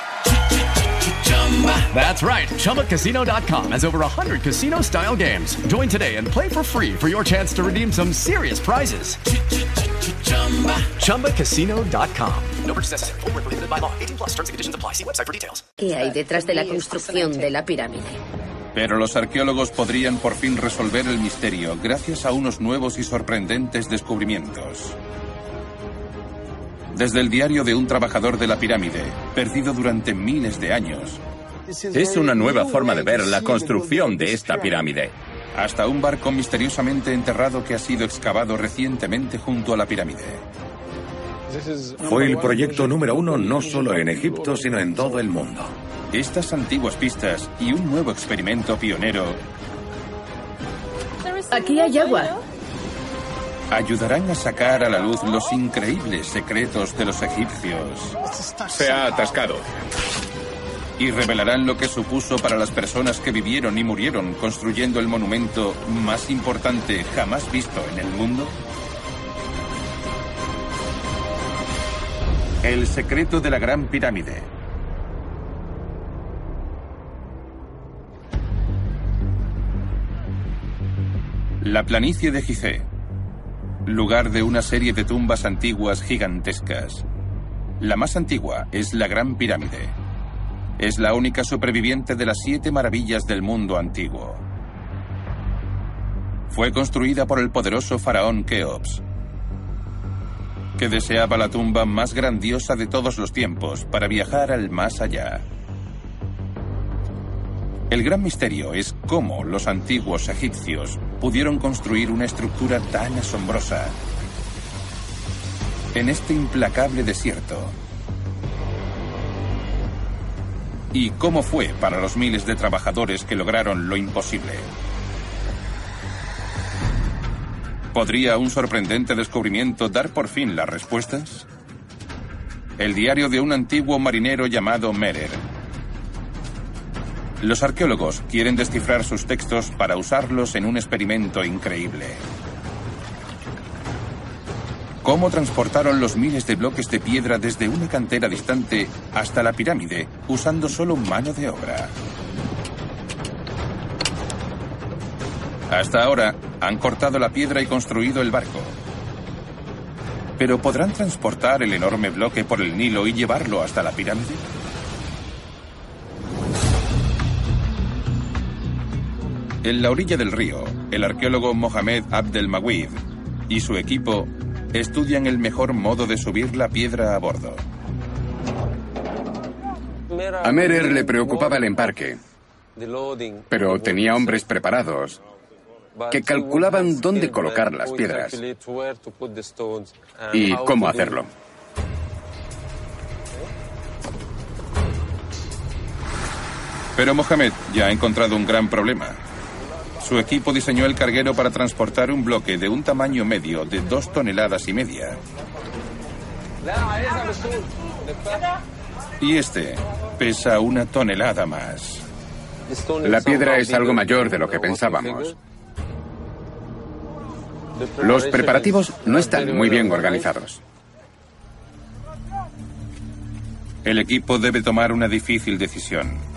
That's right. ChumbaCasino.com has over 100 casino style games. Join today and play for free for your chance to redeem some serious prizes. ChumbaCasino.com. No purchase necessary. Forward, prohibited by law. 18 plus terms and conditions apply. See website for details. ¿Qué hay detrás de la construcción de la pirámide? Pero los arqueólogos podrían por fin resolver el misterio gracias a unos nuevos y sorprendentes descubrimientos. Desde el diario de un trabajador de la pirámide, perdido durante miles de años, es una nueva forma de ver la construcción de esta pirámide. Hasta un barco misteriosamente enterrado que ha sido excavado recientemente junto a la pirámide. Fue el proyecto número uno no solo en Egipto, sino en todo el mundo. Estas antiguas pistas y un nuevo experimento pionero Aquí hay agua. ayudarán a sacar a la luz los increíbles secretos de los egipcios. Se ha atascado. Y revelarán lo que supuso para las personas que vivieron y murieron construyendo el monumento más importante jamás visto en el mundo. El secreto de la Gran Pirámide. La planicie de Gizeh, lugar de una serie de tumbas antiguas gigantescas. La más antigua es la Gran Pirámide. Es la única superviviente de las siete maravillas del mundo antiguo. Fue construida por el poderoso faraón Keops, que deseaba la tumba más grandiosa de todos los tiempos para viajar al más allá. El gran misterio es cómo los antiguos egipcios pudieron construir una estructura tan asombrosa en este implacable desierto. ¿Y cómo fue para los miles de trabajadores que lograron lo imposible? ¿Podría un sorprendente descubrimiento dar por fin las respuestas? el diario de un antiguo marinero llamado Merer. Los arqueólogos quieren descifrar sus textos para usarlos en un experimento increíble. ¿Cómo transportaron los miles de bloques de piedra desde una cantera distante hasta la pirámide usando solo mano de obra? Hasta ahora han cortado la piedra y construido el barco. ¿Pero podrán transportar el enorme bloque por el Nilo y llevarlo hasta la pirámide? En la orilla del río, el arqueólogo Mohamed Abdel Mawid y su equipo estudian el mejor modo de subir la piedra a bordo. A Merer le preocupaba el embarque, pero tenía hombres preparados que calculaban dónde colocar las piedras y cómo hacerlo. Pero Mohamed ya ha encontrado un gran problema. Su equipo diseñó el carguero para transportar un bloque de un tamaño medio de dos toneladas y media. Y este pesa una tonelada más. La piedra es algo mayor de lo que pensábamos. Los preparativos no están muy bien organizados. El equipo debe tomar una difícil decisión.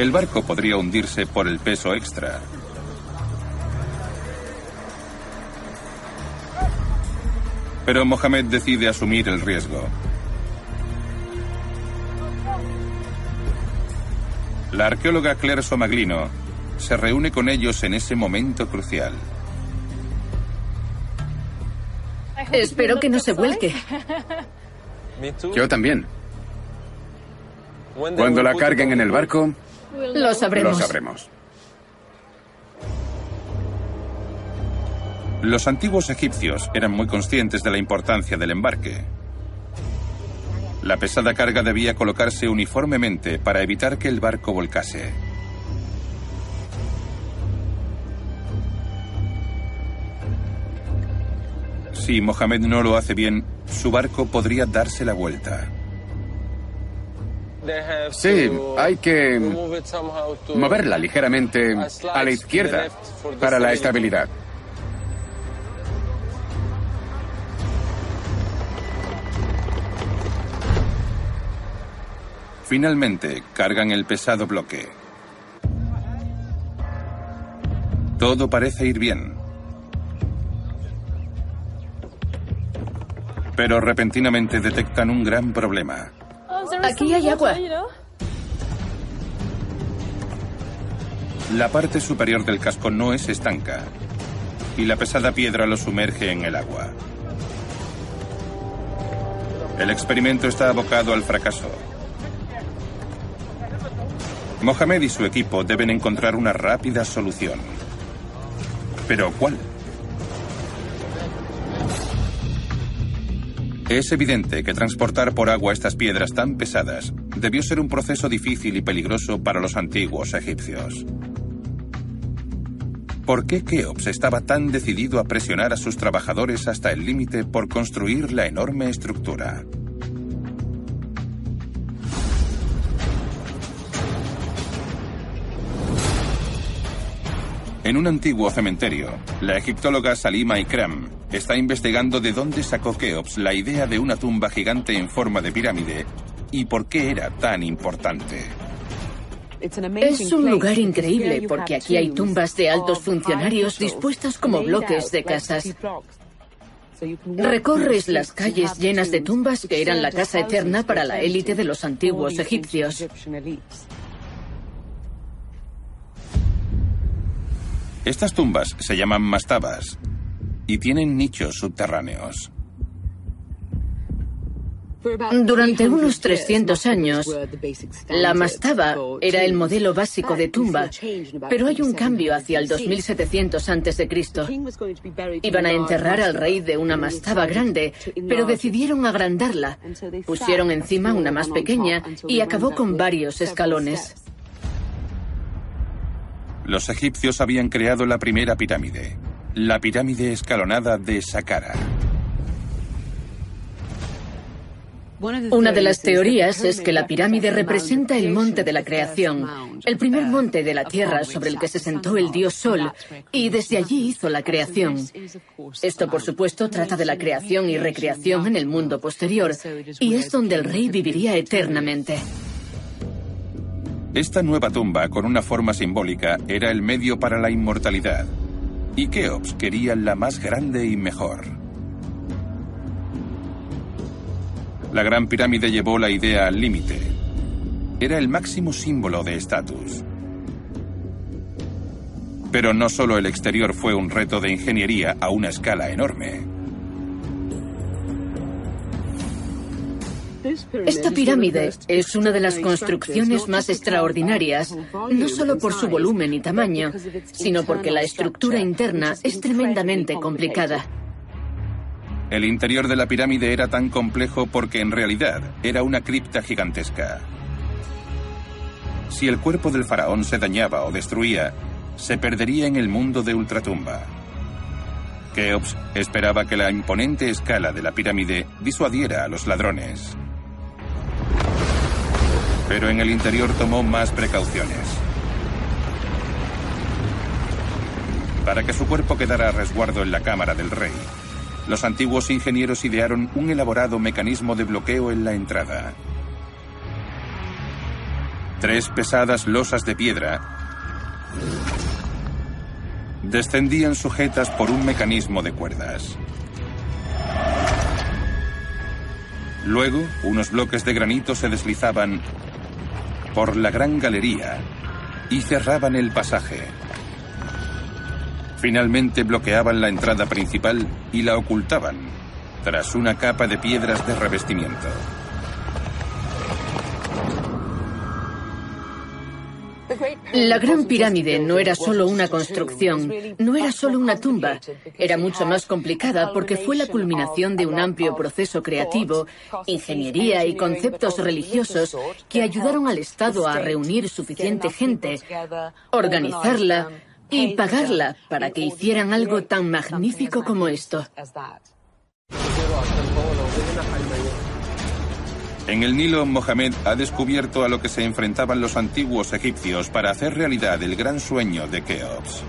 El barco podría hundirse por el peso extra. Pero Mohamed decide asumir el riesgo. La arqueóloga Claire Somaglino se reúne con ellos en ese momento crucial. Espero que no se vuelque. Yo también. Cuando la carguen en el barco, Lo sabremos. lo sabremos. Los antiguos egipcios eran muy conscientes de la importancia del embarque. La pesada carga debía colocarse uniformemente para evitar que el barco volcase. Si Mohamed no lo hace bien, su barco podría darse la vuelta. Sí, hay que moverla ligeramente a la izquierda para la estabilidad. Finalmente, cargan el pesado bloque. Todo parece ir bien. Pero repentinamente detectan un gran problema. Aquí hay agua. La parte superior del casco no es estanca y la pesada piedra lo sumerge en el agua. El experimento está abocado al fracaso. Mohamed y su equipo deben encontrar una rápida solución. ¿Pero cuál? Es evidente que transportar por agua estas piedras tan pesadas debió ser un proceso difícil y peligroso para los antiguos egipcios. ¿Por qué Keops estaba tan decidido a presionar a sus trabajadores hasta el límite por construir la enorme estructura? En un antiguo cementerio, la egiptóloga Salima Ikram está investigando de dónde sacó Keops la idea de una tumba gigante en forma de pirámide y por qué era tan importante. Es un lugar increíble porque aquí hay tumbas de altos funcionarios dispuestas como bloques de casas. Recorres las calles llenas de tumbas que eran la casa eterna para la élite de los antiguos egipcios. Estas tumbas se llaman mastabas y tienen nichos subterráneos. Durante unos 300 años, la mastaba era el modelo básico de tumba, pero hay un cambio hacia el 2700 a.C. Iban a enterrar al rey de una mastaba grande, pero decidieron agrandarla. Pusieron encima una más pequeña y acabó con varios escalones. Los egipcios habían creado la primera pirámide, la pirámide escalonada de Saqqara. Una de las teorías es que la pirámide representa el monte de la creación, el primer monte de la tierra sobre el que se sentó el dios Sol, y desde allí hizo la creación. Esto, por supuesto, trata de la creación y recreación en el mundo posterior, y es donde el rey viviría eternamente. Esta nueva tumba, con una forma simbólica, era el medio para la inmortalidad. Y Keops quería la más grande y mejor. La Gran Pirámide llevó la idea al límite. Era el máximo símbolo de estatus. Pero no solo el exterior fue un reto de ingeniería a una escala enorme. Esta pirámide es una de las construcciones más extraordinarias, no solo por su volumen y tamaño, sino porque la estructura interna es tremendamente complicada. El interior de la pirámide era tan complejo porque en realidad era una cripta gigantesca. Si el cuerpo del faraón se dañaba o destruía, se perdería en el mundo de ultratumba. Keops esperaba que la imponente escala de la pirámide disuadiera a los ladrones. Pero en el interior tomó más precauciones. Para que su cuerpo quedara a resguardo en la cámara del rey, los antiguos ingenieros idearon un elaborado mecanismo de bloqueo en la entrada. Tres pesadas losas de piedra descendían sujetas por un mecanismo de cuerdas. Luego, unos bloques de granito se deslizaban por la gran galería y cerraban el pasaje. Finalmente bloqueaban la entrada principal y la ocultaban, tras una capa de piedras de revestimiento. La Gran Pirámide no era solo una construcción, no era solo una tumba, era mucho más complicada porque fue la culminación de un amplio proceso creativo, ingeniería y conceptos religiosos que ayudaron al Estado a reunir suficiente gente, organizarla, y pagarla para que hicieran algo tan magnífico como esto. En el Nilo, Mohamed ha descubierto a lo que se enfrentaban los antiguos egipcios para hacer realidad el gran sueño de Keops.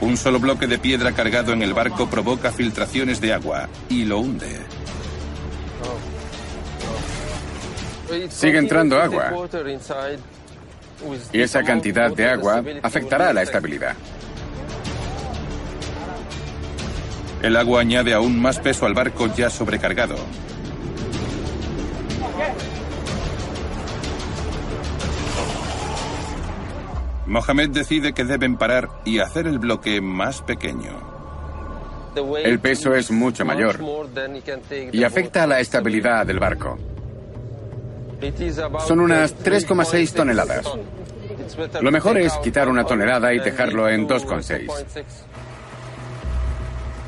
Un solo bloque de piedra cargado en el barco provoca filtraciones de agua y lo hunde. Sigue entrando agua y esa cantidad de agua afectará a la estabilidad. El agua añade aún más peso al barco ya sobrecargado. Mohamed decide que deben parar y hacer el bloque más pequeño. El peso es mucho mayor y afecta a la estabilidad del barco. Son unas 3,6 toneladas. Lo mejor es quitar una tonelada y dejarlo en 2,6.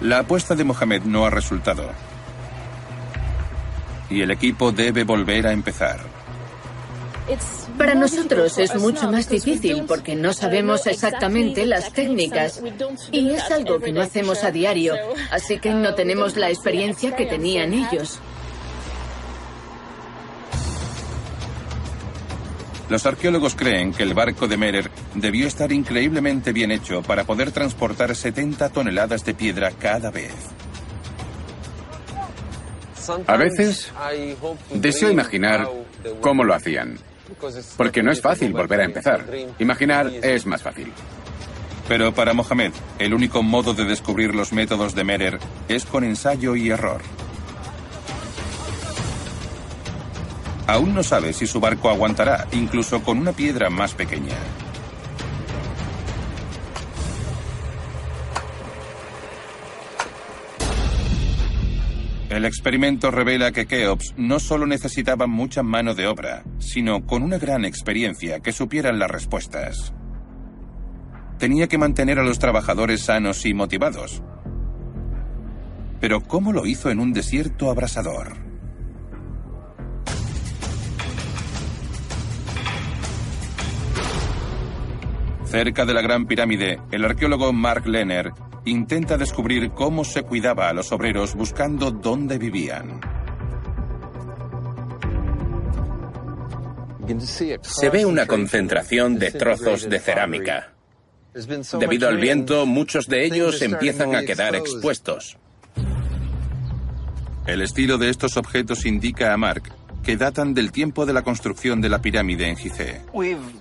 La apuesta de Mohamed no ha resultado. Y el equipo debe volver a empezar. Para nosotros es mucho más difícil porque no sabemos exactamente las técnicas y es algo que no hacemos a diario, así que no tenemos la experiencia que tenían ellos. Los arqueólogos creen que el barco de Merer debió estar increíblemente bien hecho para poder transportar 70 toneladas de piedra cada vez. A veces deseo imaginar cómo lo hacían, porque no es fácil volver a empezar. Imaginar es más fácil. Pero para Mohamed, el único modo de descubrir los métodos de Merer es con ensayo y error. Aún no sabe si su barco aguantará, incluso con una piedra más pequeña. El experimento revela que Keops no solo necesitaba mucha mano de obra, sino con una gran experiencia que supieran las respuestas. Tenía que mantener a los trabajadores sanos y motivados. Pero ¿cómo lo hizo en un desierto abrasador? Cerca de la Gran Pirámide, el arqueólogo Mark Lenner intenta descubrir cómo se cuidaba a los obreros buscando dónde vivían. Se ve una concentración de trozos de cerámica. Debido al viento, muchos de ellos empiezan a quedar expuestos. El estilo de estos objetos indica a Mark que datan del tiempo de la construcción de la pirámide en Gizeh.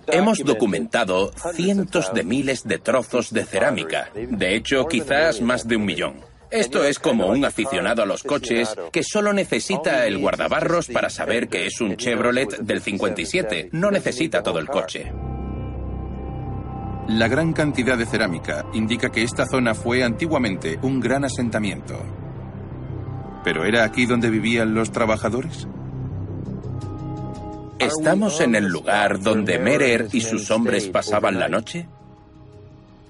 Hemos documentado cientos de miles de trozos de cerámica, de hecho quizás más de un millón. Esto es como un aficionado a los coches que solo necesita el guardabarros para saber que es un Chevrolet del 57, no necesita todo el coche. La gran cantidad de cerámica indica que esta zona fue antiguamente un gran asentamiento. ¿Pero era aquí donde vivían los trabajadores? ¿Estamos en el lugar donde Merer y sus hombres pasaban la noche?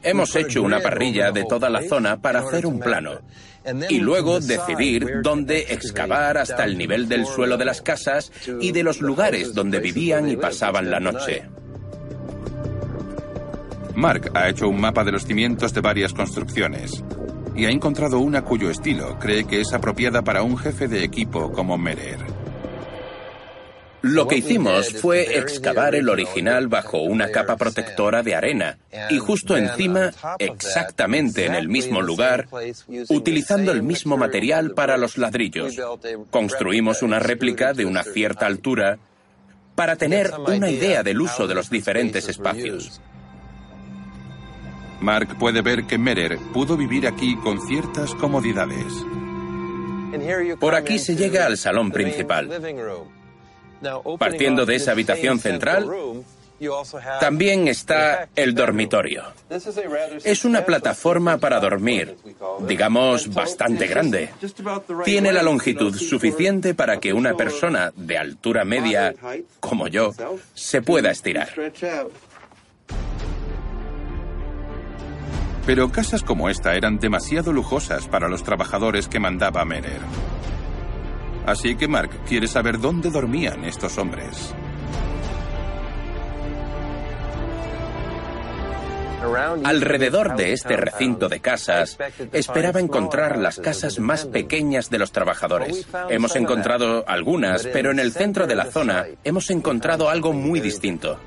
Hemos hecho una parrilla de toda la zona para hacer un plano y luego decidir dónde excavar hasta el nivel del suelo de las casas y de los lugares donde vivían y pasaban la noche. Mark ha hecho un mapa de los cimientos de varias construcciones y ha encontrado una cuyo estilo cree que es apropiada para un jefe de equipo como Merer. Lo que hicimos fue excavar el original bajo una capa protectora de arena y justo encima, exactamente en el mismo lugar, utilizando el mismo material para los ladrillos. Construimos una réplica de una cierta altura para tener una idea del uso de los diferentes espacios. Mark puede ver que Merer pudo vivir aquí con ciertas comodidades. Por aquí se llega al salón principal. Partiendo de esa habitación central, también está el dormitorio. Es una plataforma para dormir, digamos, bastante grande. Tiene la longitud suficiente para que una persona de altura media, como yo, se pueda estirar. Pero casas como esta eran demasiado lujosas para los trabajadores que mandaba Merer. Así que Mark quiere saber dónde dormían estos hombres. Alrededor de este recinto de casas, esperaba encontrar las casas más pequeñas de los trabajadores. Hemos encontrado algunas, pero en el centro de la zona hemos encontrado algo muy distinto.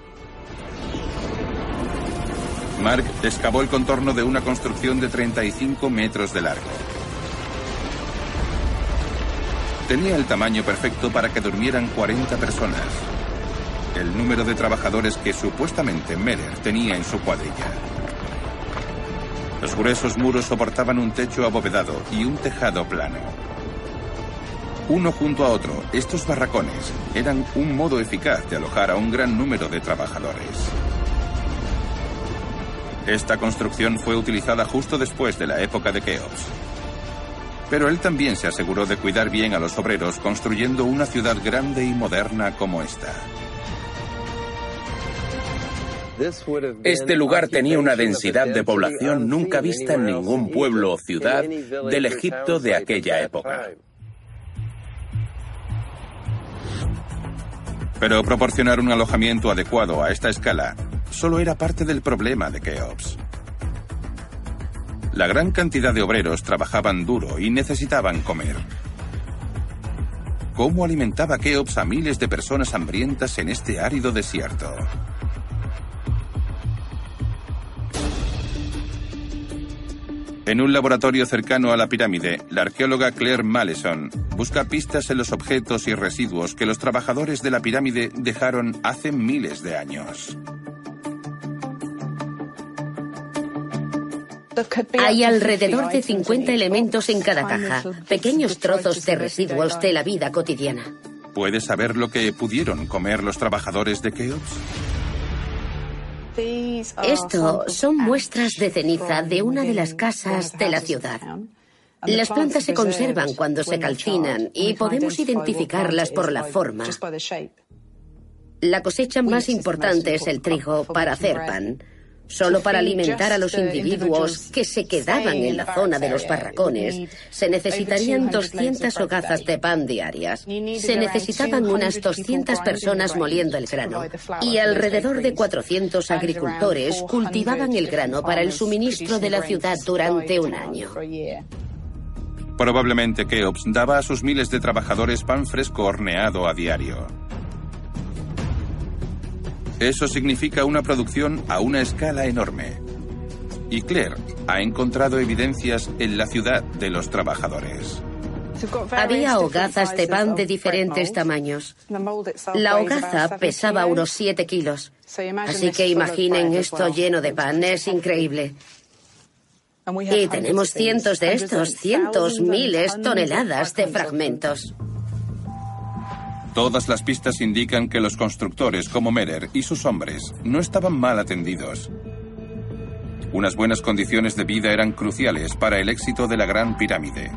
Mark excavó el contorno de una construcción de 35 metros de largo. Tenía el tamaño perfecto para que durmieran 40 personas. El número de trabajadores que supuestamente Meller tenía en su cuadrilla. Los gruesos muros soportaban un techo abovedado y un tejado plano. Uno junto a otro, estos barracones eran un modo eficaz de alojar a un gran número de trabajadores. Esta construcción fue utilizada justo después de la época de Keops. Pero él también se aseguró de cuidar bien a los obreros construyendo una ciudad grande y moderna como esta. Este lugar tenía una densidad de población nunca vista en ningún pueblo o ciudad del Egipto de aquella época. Pero proporcionar un alojamiento adecuado a esta escala solo era parte del problema de Keops. La gran cantidad de obreros trabajaban duro y necesitaban comer. ¿Cómo alimentaba Keops a miles de personas hambrientas en este árido desierto? En un laboratorio cercano a la pirámide, la arqueóloga Claire Maleson busca pistas en los objetos y residuos que los trabajadores de la pirámide dejaron hace miles de años. Hay alrededor de 50 elementos en cada caja, pequeños trozos de residuos de la vida cotidiana. ¿Puedes saber lo que pudieron comer los trabajadores de Keops? Esto son muestras de ceniza de una de las casas de la ciudad. Las plantas se conservan cuando se calcinan y podemos identificarlas por la forma. La cosecha más importante es el trigo para hacer pan. Solo para alimentar a los individuos que se quedaban en la zona de los barracones, se necesitarían 200 hogazas de pan diarias. Se necesitaban unas 200 personas moliendo el grano y alrededor de 400 agricultores cultivaban el grano para el suministro de la ciudad durante un año. Probablemente Keops daba a sus miles de trabajadores pan fresco horneado a diario. Eso significa una producción a una escala enorme. Y Claire ha encontrado evidencias en la ciudad de los trabajadores. Había hogazas de pan de diferentes tamaños. La hogaza pesaba unos 7 kilos. Así que imaginen esto lleno de pan, es increíble. Y tenemos cientos de estos, cientos, miles, toneladas de fragmentos. Todas las pistas indican que los constructores como Merer y sus hombres no estaban mal atendidos. Unas buenas condiciones de vida eran cruciales para el éxito de la Gran Pirámide.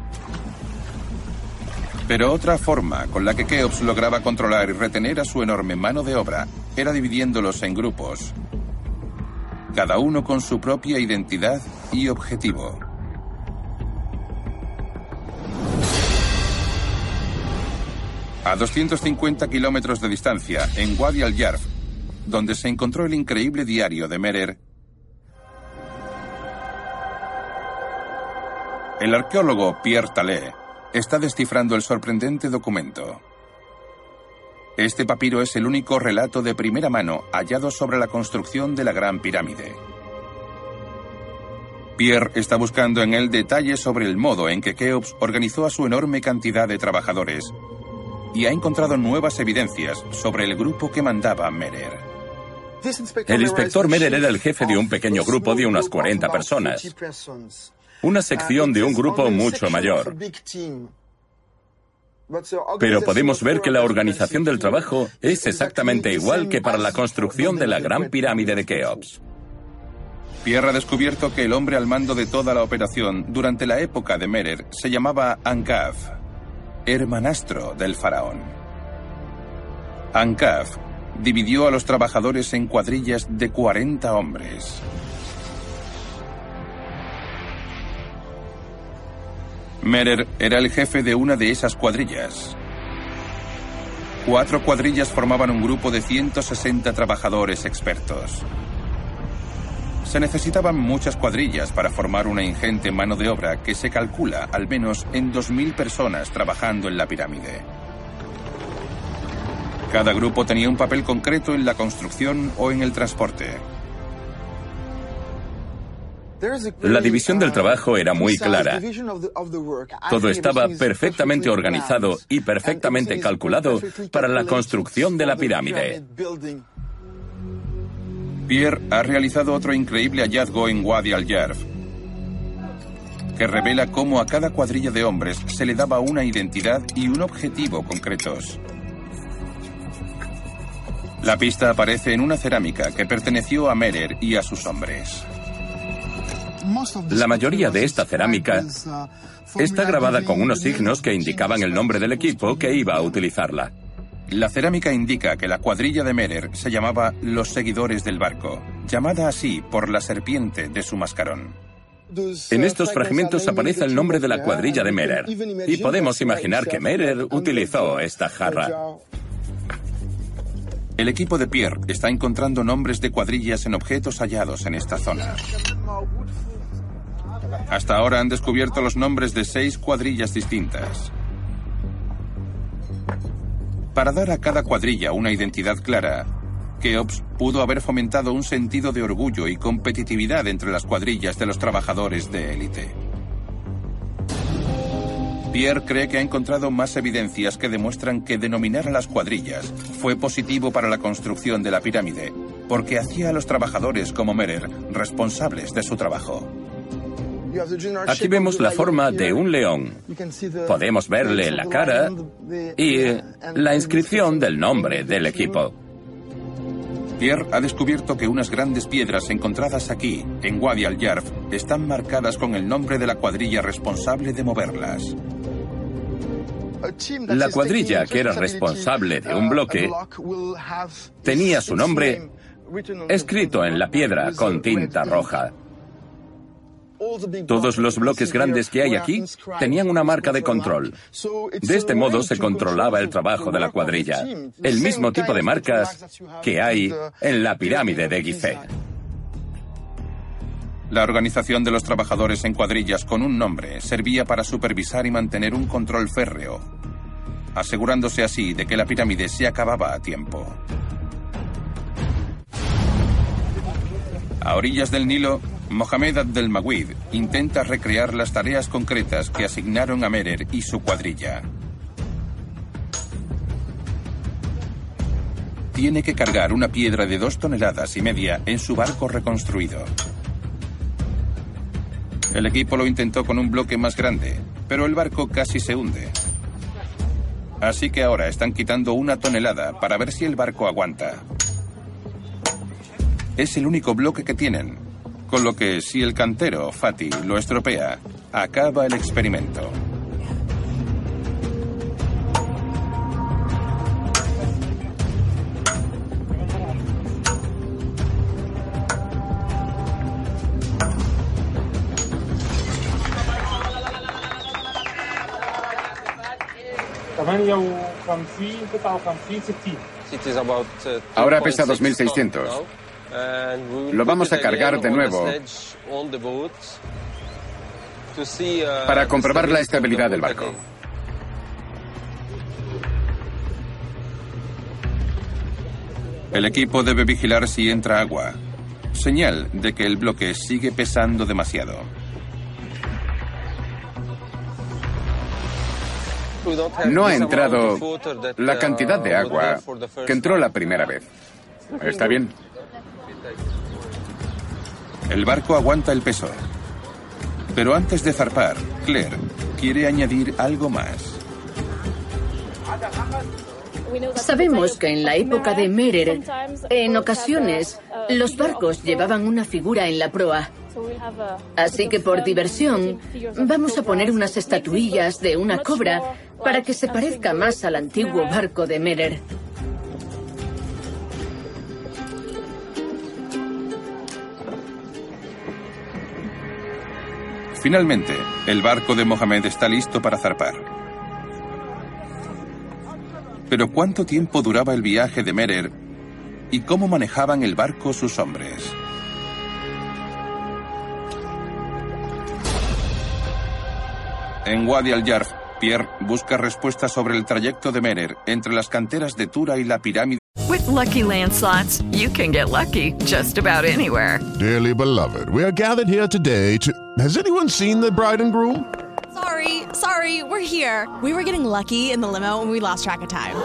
Pero otra forma con la que Keops lograba controlar y retener a su enorme mano de obra era dividiéndolos en grupos, cada uno con su propia identidad y objetivo. A 250 kilómetros de distancia, en Wadi al-Yarf, donde se encontró el increíble diario de Merer, el arqueólogo Pierre Tallet está descifrando el sorprendente documento. Este papiro es el único relato de primera mano hallado sobre la construcción de la Gran Pirámide. Pierre está buscando en él detalles sobre el modo en que Keops organizó a su enorme cantidad de trabajadores y ha encontrado nuevas evidencias sobre el grupo que mandaba Merer. El inspector Merer era el jefe de un pequeño grupo de unas 40 personas, una sección de un grupo mucho mayor. Pero podemos ver que la organización del trabajo es exactamente igual que para la construcción de la gran pirámide de Keops. Pierre ha descubierto que el hombre al mando de toda la operación durante la época de Merer se llamaba Ankaf, hermanastro del faraón. Ankaf dividió a los trabajadores en cuadrillas de 40 hombres. Merer era el jefe de una de esas cuadrillas. Cuatro cuadrillas formaban un grupo de 160 trabajadores expertos. Se necesitaban muchas cuadrillas para formar una ingente mano de obra que se calcula al menos en 2.000 personas trabajando en la pirámide. Cada grupo tenía un papel concreto en la construcción o en el transporte. La división del trabajo era muy clara. Todo estaba perfectamente organizado y perfectamente calculado para la construcción de la pirámide. Pierre ha realizado otro increíble hallazgo en Wadi al-Yarf, que revela cómo a cada cuadrilla de hombres se le daba una identidad y un objetivo concretos. La pista aparece en una cerámica que perteneció a Merer y a sus hombres. La mayoría de esta cerámica está grabada con unos signos que indicaban el nombre del equipo que iba a utilizarla. La cerámica indica que la cuadrilla de Merer se llamaba Los Seguidores del Barco, llamada así por la serpiente de su mascarón. En estos fragmentos aparece el nombre de la cuadrilla de Merer, y podemos imaginar que Merer utilizó esta jarra. El equipo de Pierre está encontrando nombres de cuadrillas en objetos hallados en esta zona. Hasta ahora han descubierto los nombres de seis cuadrillas distintas. Para dar a cada cuadrilla una identidad clara, Keops pudo haber fomentado un sentido de orgullo y competitividad entre las cuadrillas de los trabajadores de élite. Pierre cree que ha encontrado más evidencias que demuestran que denominar a las cuadrillas fue positivo para la construcción de la pirámide, porque hacía a los trabajadores como Merer responsables de su trabajo. Aquí vemos la forma de un león. Podemos verle la cara y la inscripción del nombre del equipo. Pierre ha descubierto que unas grandes piedras encontradas aquí, en Wadi al-Yarf, están marcadas con el nombre de la cuadrilla responsable de moverlas. La cuadrilla que era responsable de un bloque tenía su nombre escrito en la piedra con tinta roja. Todos los bloques grandes que hay aquí tenían una marca de control. De este modo se controlaba el trabajo de la cuadrilla. El mismo tipo de marcas que hay en la pirámide de Gizeh. La organización de los trabajadores en cuadrillas con un nombre servía para supervisar y mantener un control férreo, asegurándose así de que la pirámide se acababa a tiempo. A orillas del Nilo, Mohamed Abdelmawid intenta recrear las tareas concretas que asignaron a Merer y su cuadrilla. Tiene que cargar una piedra de dos toneladas y media en su barco reconstruido. El equipo lo intentó con un bloque más grande, pero el barco casi se hunde. Así que ahora están quitando una tonelada para ver si el barco aguanta. Es el único bloque que tienen, con lo que si el cantero, Fati, lo estropea, acaba el experimento. Ahora pesa 2.600. Lo vamos a cargar de nuevo para comprobar la estabilidad del barco. El equipo debe vigilar si entra agua, señal de que el bloque sigue pesando demasiado. No ha entrado la cantidad de agua que entró la primera vez. ¿Está bien? El barco aguanta el peso. Pero antes de zarpar, Claire quiere añadir algo más. Sabemos que en la época de Merer, en ocasiones, los barcos llevaban una figura en la proa. Así que por diversión, vamos a poner unas estatuillas de una cobra para que se parezca más al antiguo barco de Merer. Finalmente, el barco de Mohamed está listo para zarpar. Pero ¿cuánto tiempo duraba el viaje de Merer y cómo manejaban el barco sus hombres? En Wadi al-Yarf, Pierre busca respuestas sobre el trayecto de Merer entre las canteras de Tura y la pirámide. With lucky landslots, you can get lucky just about anywhere. Dearly beloved, we are gathered here today to. Has anyone seen the bride and groom? Sorry, sorry, we're here. We were getting lucky in the limo and we lost track of time.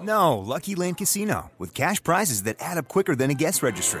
No, Lucky Land Casino, with cash prizes that add up quicker than a guest registry.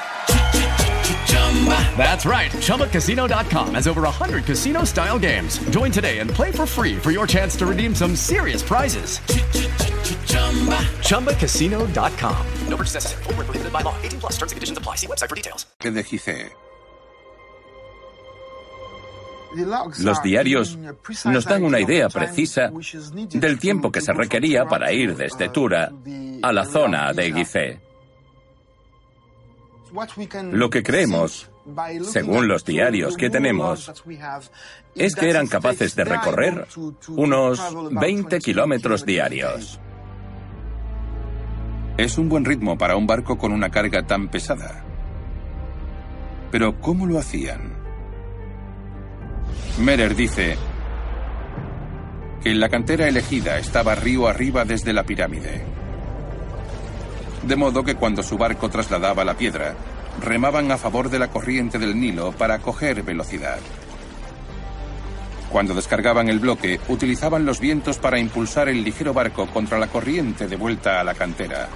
That's right. ChumbaCasino.com has over 100 casino style games. Join today and play for free for your chance to redeem some serious prizes. ChumbaCasino.com. No purchase necessary. Full prohibited by law. 18 plus terms and conditions apply. See website for details. De Gizeh. Los diarios nos dan una idea precisa del tiempo que se requería para ir desde Tura a la zona de Gizeh. Lo que creemos, según los diarios que tenemos, es que eran capaces de recorrer unos 20 kilómetros diarios. Es un buen ritmo para un barco con una carga tan pesada. Pero ¿cómo lo hacían? Merer dice que la cantera elegida estaba río arriba desde la pirámide. De modo que cuando su barco trasladaba la piedra, remaban a favor de la corriente del Nilo para coger velocidad. Cuando descargaban el bloque, utilizaban los vientos para impulsar el ligero barco contra la corriente de vuelta a la cantera.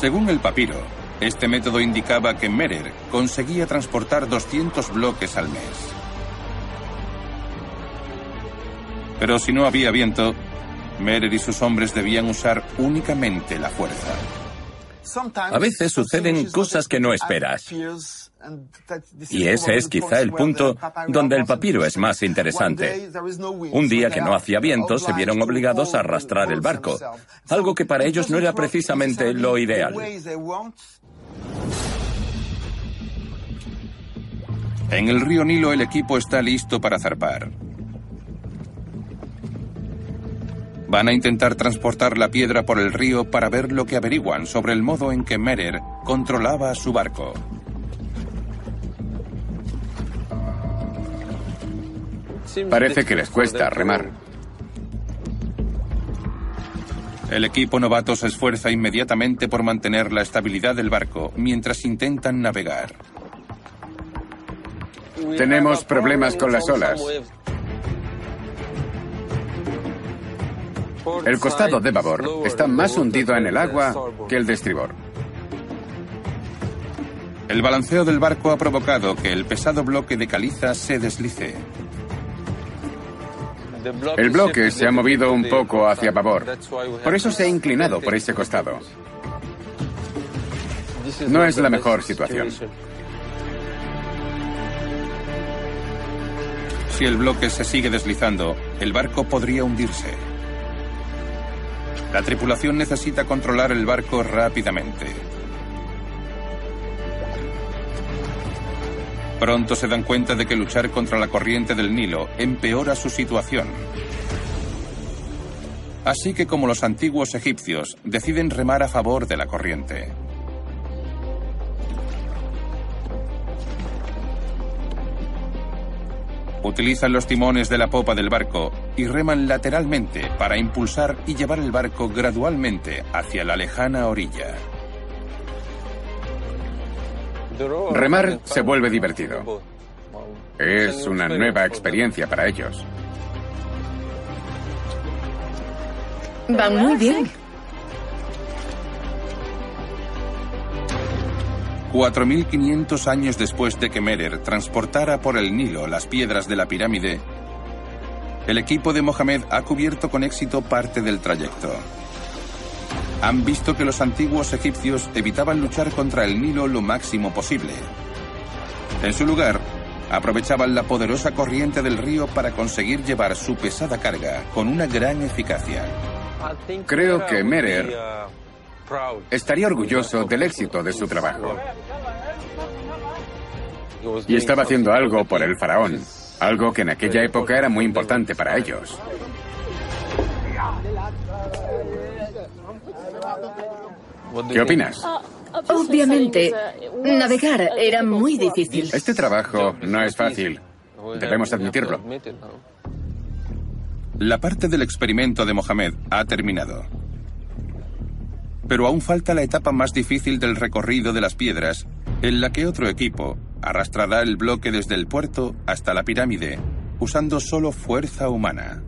Según el papiro, este método indicaba que Merer conseguía transportar 200 bloques al mes. Pero si no había viento, Merer y sus hombres debían usar únicamente la fuerza. A veces suceden cosas que no esperas. Y ese es quizá el punto donde el papiro es más interesante. Un día que no hacía viento, se vieron obligados a arrastrar el barco, algo que para ellos no era precisamente lo ideal. En el río Nilo el equipo está listo para zarpar. Van a intentar transportar la piedra por el río para ver lo que averiguan sobre el modo en que Merer controlaba su barco. Parece que les cuesta remar. El equipo novato se esfuerza inmediatamente por mantener la estabilidad del barco mientras intentan navegar. Tenemos problemas con las olas. El costado de babor está más hundido en el agua que el de estribor. El balanceo del barco ha provocado que el pesado bloque de caliza se deslice. El bloque se ha movido un poco hacia babor. Por eso se ha inclinado por ese costado. No es la mejor situación. Si el bloque se sigue deslizando, el barco podría hundirse. La tripulación necesita controlar el barco rápidamente. Pronto se dan cuenta de que luchar contra la corriente del Nilo empeora su situación. Así que como los antiguos egipcios, deciden remar a favor de la corriente. Utilizan los timones de la popa del barco y reman lateralmente para impulsar y llevar el barco gradualmente hacia la lejana orilla. Remar se vuelve divertido. Es una nueva experiencia para ellos. Van muy bien. 4.500 años después de que Merer transportara por el Nilo las piedras de la pirámide, el equipo de Mohamed ha cubierto con éxito parte del trayecto. Han visto que los antiguos egipcios evitaban luchar contra el Nilo lo máximo posible. En su lugar, aprovechaban la poderosa corriente del río para conseguir llevar su pesada carga con una gran eficacia. Creo que Merer estaría orgulloso del éxito de su trabajo. Y estaba haciendo algo por el faraón, algo que en aquella época era muy importante para ellos. ¿Qué opinas? Obviamente, navegar era muy difícil. Este trabajo no es fácil. Debemos admitirlo. La parte del experimento de Mohamed ha terminado. Pero aún falta la etapa más difícil del recorrido de las piedras, en la que otro equipo arrastrará el bloque desde el puerto hasta la pirámide, usando solo fuerza humana.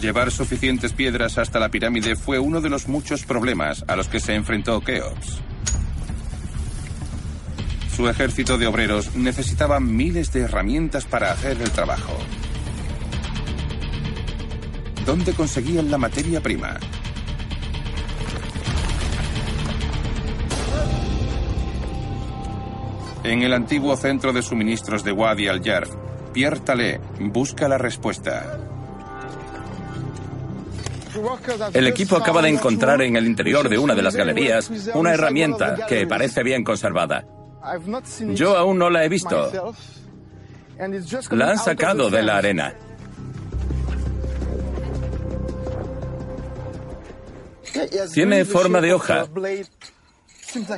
Llevar suficientes piedras hasta la pirámide fue uno de los muchos problemas a los que se enfrentó Keops. Su ejército de obreros necesitaba miles de herramientas para hacer el trabajo. ¿Dónde conseguían la materia prima? En el antiguo centro de suministros de Wadi al-Yarf, Pierre busca la respuesta. El equipo acaba de encontrar en el interior de una de las galerías una herramienta que parece bien conservada. Yo aún no la he visto. La han sacado de la arena. Tiene forma de hoja.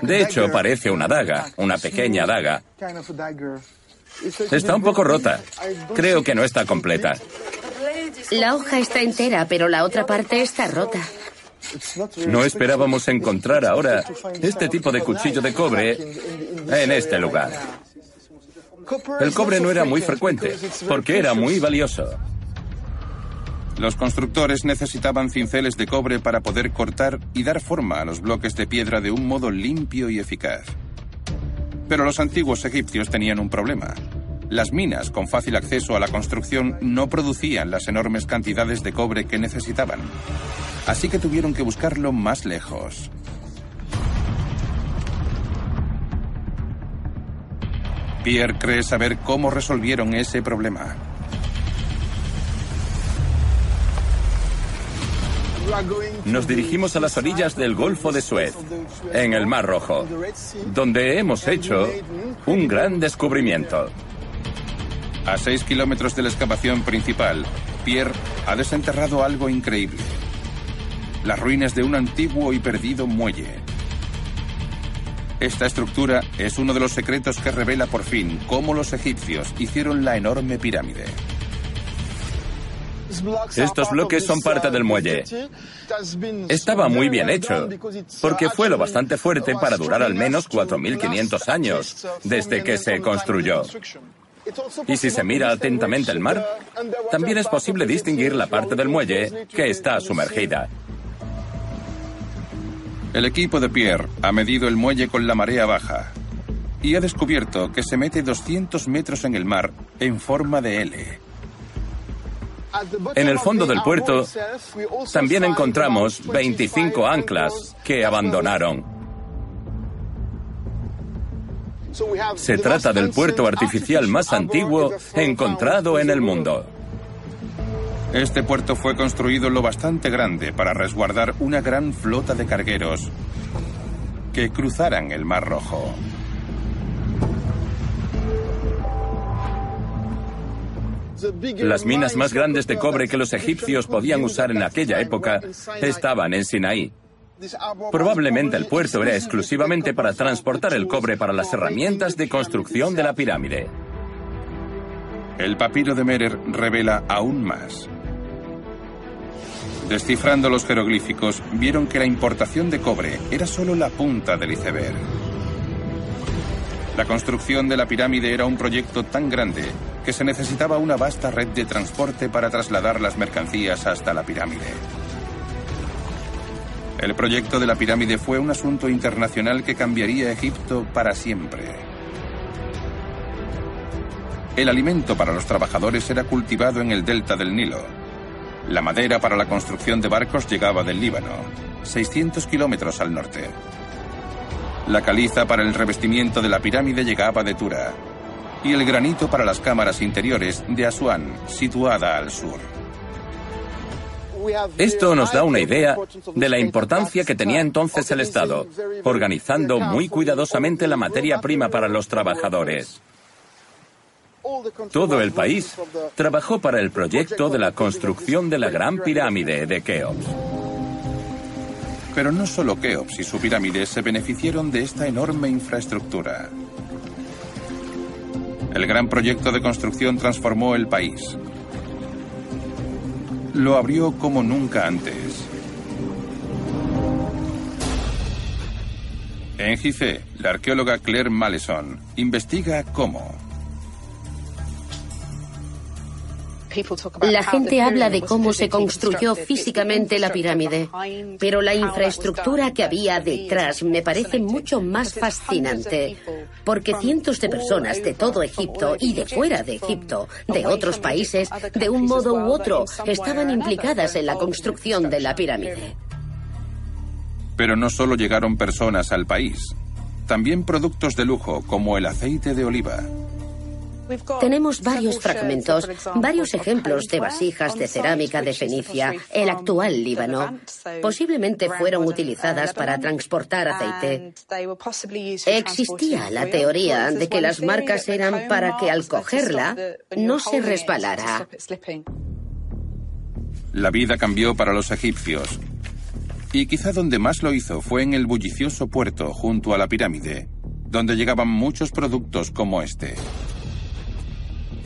De hecho, parece una daga, una pequeña daga. Está un poco rota. Creo que no está completa. La hoja está entera, pero la otra parte está rota. No esperábamos encontrar ahora este tipo de cuchillo de cobre en este lugar. El cobre no era muy frecuente, porque era muy valioso. Los constructores necesitaban cinceles de cobre para poder cortar y dar forma a los bloques de piedra de un modo limpio y eficaz. Pero los antiguos egipcios tenían un problema. Las minas con fácil acceso a la construcción no producían las enormes cantidades de cobre que necesitaban. Así que tuvieron que buscarlo más lejos. Pierre cree saber cómo resolvieron ese problema. Nos dirigimos a las orillas del Golfo de Suez, en el Mar Rojo, donde hemos hecho un gran descubrimiento. A seis kilómetros de la excavación principal, Pierre ha desenterrado algo increíble. Las ruinas de un antiguo y perdido muelle. Esta estructura es uno de los secretos que revela por fin cómo los egipcios hicieron la enorme pirámide. Estos bloques son parte del muelle. Estaba muy bien hecho, porque fue lo bastante fuerte para durar al menos 4.500 años desde que se construyó. Y si se mira atentamente el mar, también es posible distinguir la parte del muelle que está sumergida. El equipo de Pierre ha medido el muelle con la marea baja y ha descubierto que se mete 200 metros en el mar en forma de L. En el fondo del puerto también encontramos 25 anclas que abandonaron. Se trata del puerto artificial más antiguo encontrado en el mundo. Este puerto fue construido lo bastante grande para resguardar una gran flota de cargueros que cruzaran el Mar Rojo. Las minas más grandes de cobre que los egipcios podían usar en aquella época estaban en Sinaí. Probablemente el puerto era exclusivamente para transportar el cobre para las herramientas de construcción de la pirámide. El papiro de Merer revela aún más. Descifrando los jeroglíficos, vieron que la importación de cobre era solo la punta del iceberg. La construcción de la pirámide era un proyecto tan grande que se necesitaba una vasta red de transporte para trasladar las mercancías hasta la pirámide. El proyecto de la pirámide fue un asunto internacional que cambiaría Egipto para siempre. El alimento para los trabajadores era cultivado en el delta del Nilo. La madera para la construcción de barcos llegaba del Líbano, 600 kilómetros al norte. La caliza para el revestimiento de la pirámide llegaba de Tura. Y el granito para las cámaras interiores de Asuán, situada al sur. Esto nos da una idea de la importancia que tenía entonces el Estado, organizando muy cuidadosamente la materia prima para los trabajadores. Todo el país trabajó para el proyecto de la construcción de la Gran Pirámide de Keops. Pero no solo Keops y su pirámide se beneficiaron de esta enorme infraestructura. El gran proyecto de construcción transformó el país. Lo abrió como nunca antes. En Gizeh, la arqueóloga Claire Maleson investiga cómo. La gente habla de cómo se construyó físicamente la pirámide, pero la infraestructura que había detrás me parece mucho más fascinante, porque cientos de personas de todo Egipto y de fuera de Egipto, de otros países, de un modo u otro, estaban implicadas en la construcción de la pirámide. Pero no solo llegaron personas al país, también productos de lujo como el aceite de oliva. Tenemos varios fragmentos, varios ejemplos de vasijas de cerámica de Fenicia, el actual Líbano. Posiblemente fueron utilizadas para transportar aceite. Existía la teoría de que las marcas eran para que al cogerla no se resbalara. La vida cambió para los egipcios. Y quizá donde más lo hizo fue en el bullicioso puerto junto a la pirámide, donde llegaban muchos productos como este.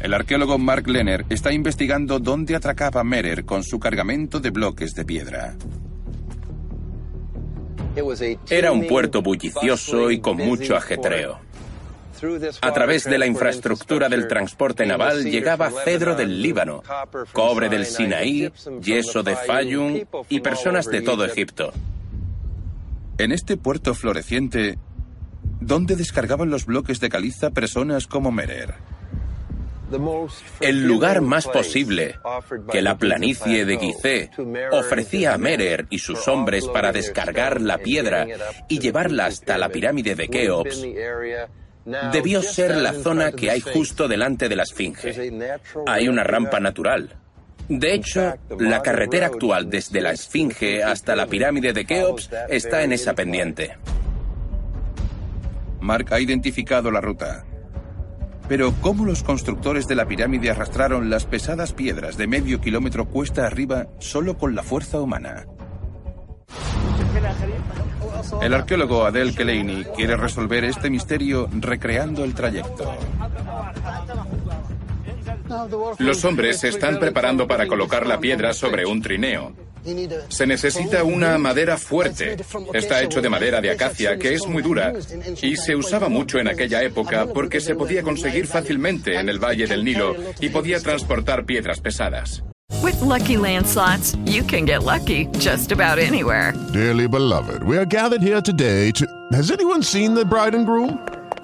El arqueólogo Mark Lenner está investigando dónde atracaba Merer con su cargamento de bloques de piedra. Era un puerto bullicioso y con mucho ajetreo. A través de la infraestructura del transporte naval llegaba cedro del Líbano, cobre del Sinaí, yeso de Fayum y personas de todo Egipto. En este puerto floreciente, ¿dónde descargaban los bloques de caliza personas como Merer? El lugar más posible que la planicie de Gizeh ofrecía a Merer y sus hombres para descargar la piedra y llevarla hasta la pirámide de Keops debió ser la zona que hay justo delante de la Esfinge. Hay una rampa natural. De hecho, la carretera actual desde la Esfinge hasta la pirámide de Keops está en esa pendiente. Mark ha identificado la ruta. Pero ¿cómo los constructores de la pirámide arrastraron las pesadas piedras de medio kilómetro cuesta arriba solo con la fuerza humana? El arqueólogo Adel Keleini quiere resolver este misterio recreando el trayecto. Los hombres se están preparando para colocar la piedra sobre un trineo. Se necesita una madera fuerte. Está hecho de madera de acacia, que es muy dura, y se usaba mucho en aquella época porque se podía conseguir fácilmente en el Valle del Nilo y podía transportar piedras pesadas. With lucky landslots, you can get lucky just about anywhere. Dearly beloved, we are gathered here today to. Has anyone seen the bride and groom?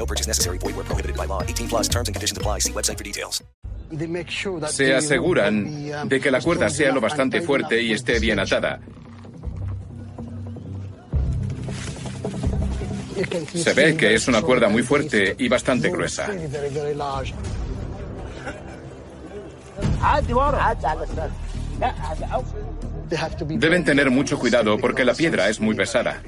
No purchase necessary. Void where prohibited by law. 18 plus terms and conditions apply. See website for details. Se aseguran de que la cuerda sea lo bastante fuerte y esté bien atada. Se ve que es una cuerda muy fuerte y bastante gruesa. Deben tener mucho cuidado porque la piedra es muy pesada.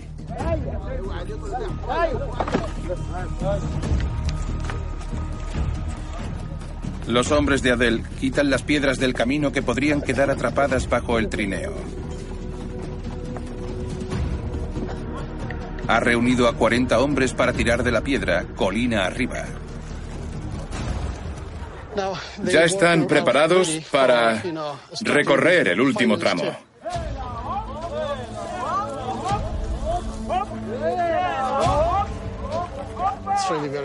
Los hombres de Adel quitan las piedras del camino que podrían quedar atrapadas bajo el trineo. Ha reunido a 40 hombres para tirar de la piedra colina arriba. Ya están preparados para recorrer el último tramo.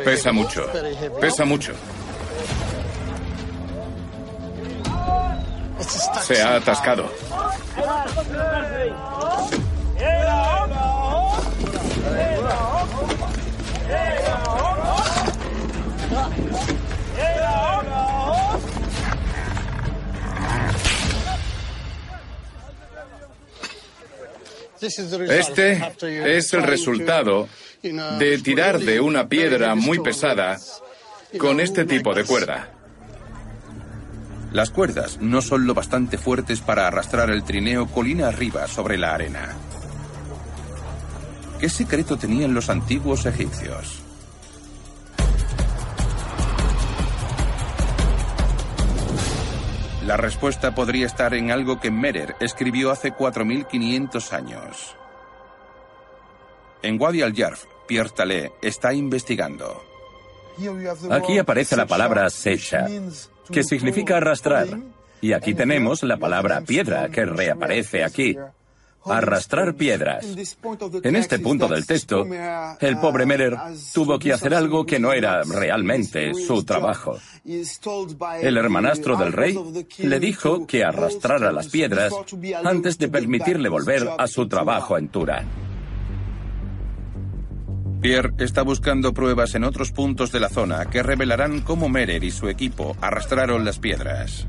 Pesa mucho. Pesa mucho. Se ha atascado. Este es el resultado de tirar de una piedra muy pesada con este tipo de cuerda. Las cuerdas no son lo bastante fuertes para arrastrar el trineo colina arriba sobre la arena. ¿Qué secreto tenían los antiguos egipcios? La respuesta podría estar en algo que Merer escribió hace 4.500 años. En Wadi al-Yarf, Pierre está investigando. Aquí aparece la palabra secha, que significa arrastrar. Y aquí tenemos la palabra piedra, que reaparece aquí. Arrastrar piedras. En este punto del texto, el pobre Merer tuvo que hacer algo que no era realmente su trabajo. El hermanastro del rey le dijo que arrastrara las piedras antes de permitirle volver a su trabajo en Tura. Pierre está buscando pruebas en otros puntos de la zona que revelarán cómo Merer y su equipo arrastraron las piedras.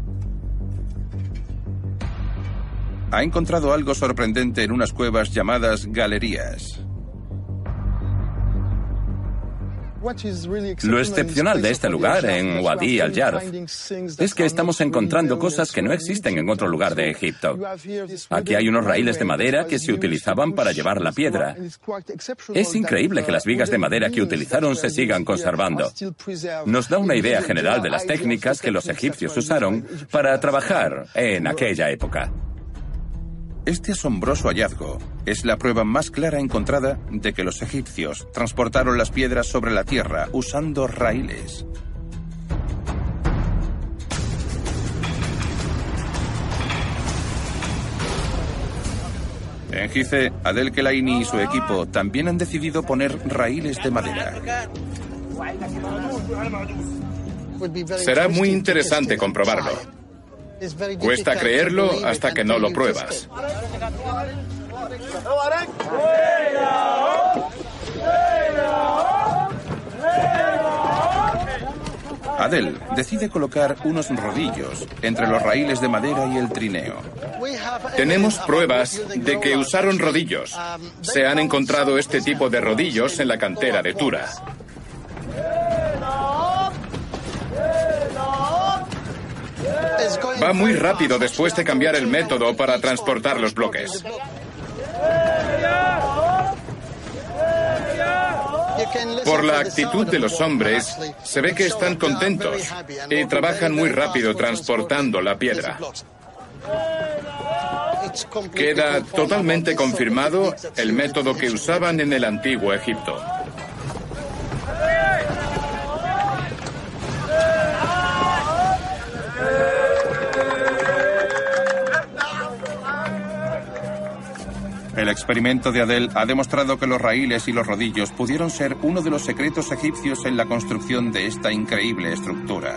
Ha encontrado algo sorprendente en unas cuevas llamadas galerías. Lo excepcional de este lugar, en Wadi al-Yarf, es que estamos encontrando cosas que no existen en otro lugar de Egipto. Aquí hay unos raíles de madera que se utilizaban para llevar la piedra. Es increíble que las vigas de madera que utilizaron se sigan conservando. Nos da una idea general de las técnicas que los egipcios usaron para trabajar en aquella época. Este asombroso hallazgo es la prueba más clara encontrada de que los egipcios transportaron las piedras sobre la tierra usando raíles. En Gize, Adel Kelaini y su equipo también han decidido poner raíles de madera. Será muy interesante comprobarlo. Cuesta creerlo hasta que no lo pruebas. Adel decide colocar unos rodillos entre los raíles de madera y el trineo. Tenemos pruebas de que usaron rodillos. Se han encontrado este tipo de rodillos en la cantera de Tura. Va muy rápido después de cambiar el método para transportar los bloques. Por la actitud de los hombres, se ve que están contentos y trabajan muy rápido transportando la piedra. Queda totalmente confirmado el método que usaban en el antiguo Egipto. El experimento de Adel ha demostrado que los raíles y los rodillos pudieron ser uno de los secretos egipcios en la construcción de esta increíble estructura.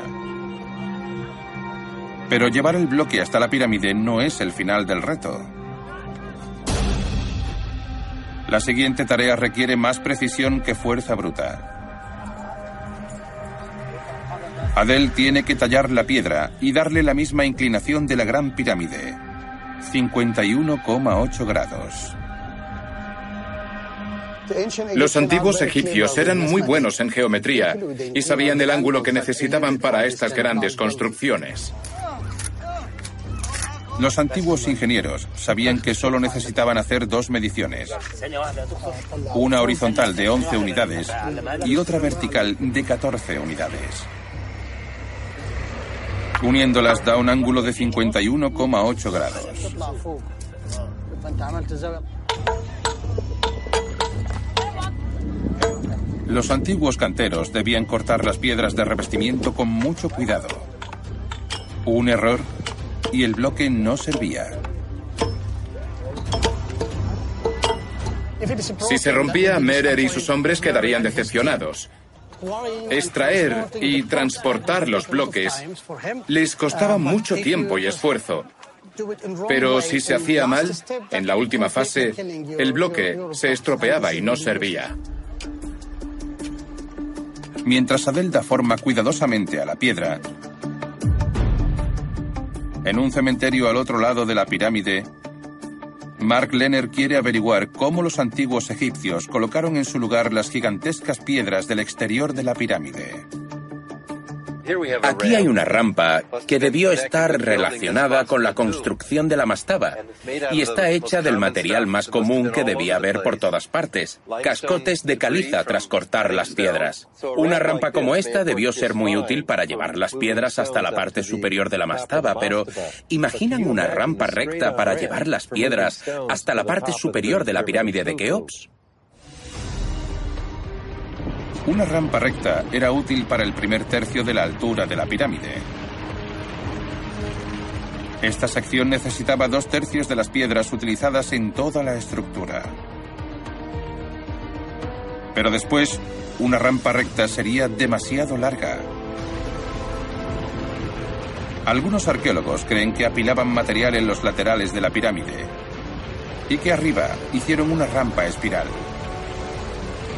Pero llevar el bloque hasta la pirámide no es el final del reto. La siguiente tarea requiere más precisión que fuerza bruta. Adel tiene que tallar la piedra y darle la misma inclinación de la gran pirámide, 51,8 grados. Los antiguos egipcios eran muy buenos en geometría y sabían el ángulo que necesitaban para estas grandes construcciones. Los antiguos ingenieros sabían que solo necesitaban hacer dos mediciones, una horizontal de 11 unidades y otra vertical de 14 unidades. Uniéndolas da un ángulo de 51,8 grados. Los antiguos canteros debían cortar las piedras de revestimiento con mucho cuidado. Un error y el bloque no servía. Si se rompía, Merer y sus hombres quedarían decepcionados. Extraer y transportar los bloques les costaba mucho tiempo y esfuerzo. Pero si se hacía mal, en la última fase, el bloque se estropeaba y no servía. Mientras Adel da forma cuidadosamente a la piedra, en un cementerio al otro lado de la pirámide, Mark Lenner quiere averiguar cómo los antiguos egipcios colocaron en su lugar las gigantescas piedras del exterior de la pirámide. Aquí hay una rampa que debió estar relacionada con la construcción de la mastaba y está hecha del material más común que debía haber por todas partes, cascotes de caliza tras cortar las piedras. Una rampa como esta debió ser muy útil para llevar las piedras hasta la parte superior de la mastaba, pero ¿imaginan una rampa recta para llevar las piedras hasta la parte superior de la pirámide de Keops? Una rampa recta era útil para el primer tercio de la altura de la pirámide. Esta sección necesitaba dos tercios de las piedras utilizadas en toda la estructura. Pero después, una rampa recta sería demasiado larga. Algunos arqueólogos creen que apilaban material en los laterales de la pirámide y que arriba hicieron una rampa espiral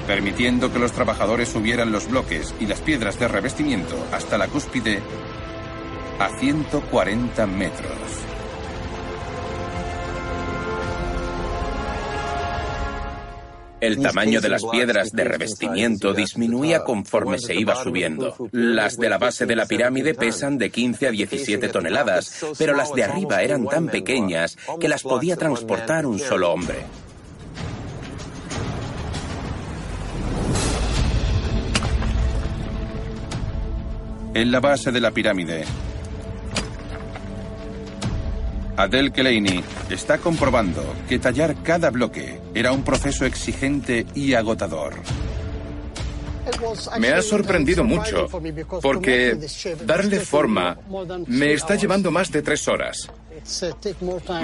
permitiendo que los trabajadores subieran los bloques y las piedras de revestimiento hasta la cúspide a 140 metros. El tamaño de las piedras de revestimiento disminuía conforme se iba subiendo. Las de la base de la pirámide pesan de 15 a 17 toneladas, pero las de arriba eran tan pequeñas que las podía transportar un solo hombre. En la base de la pirámide, Adel Keleini está comprobando que tallar cada bloque era un proceso exigente y agotador. Me ha sorprendido mucho porque darle forma me está llevando más de tres horas.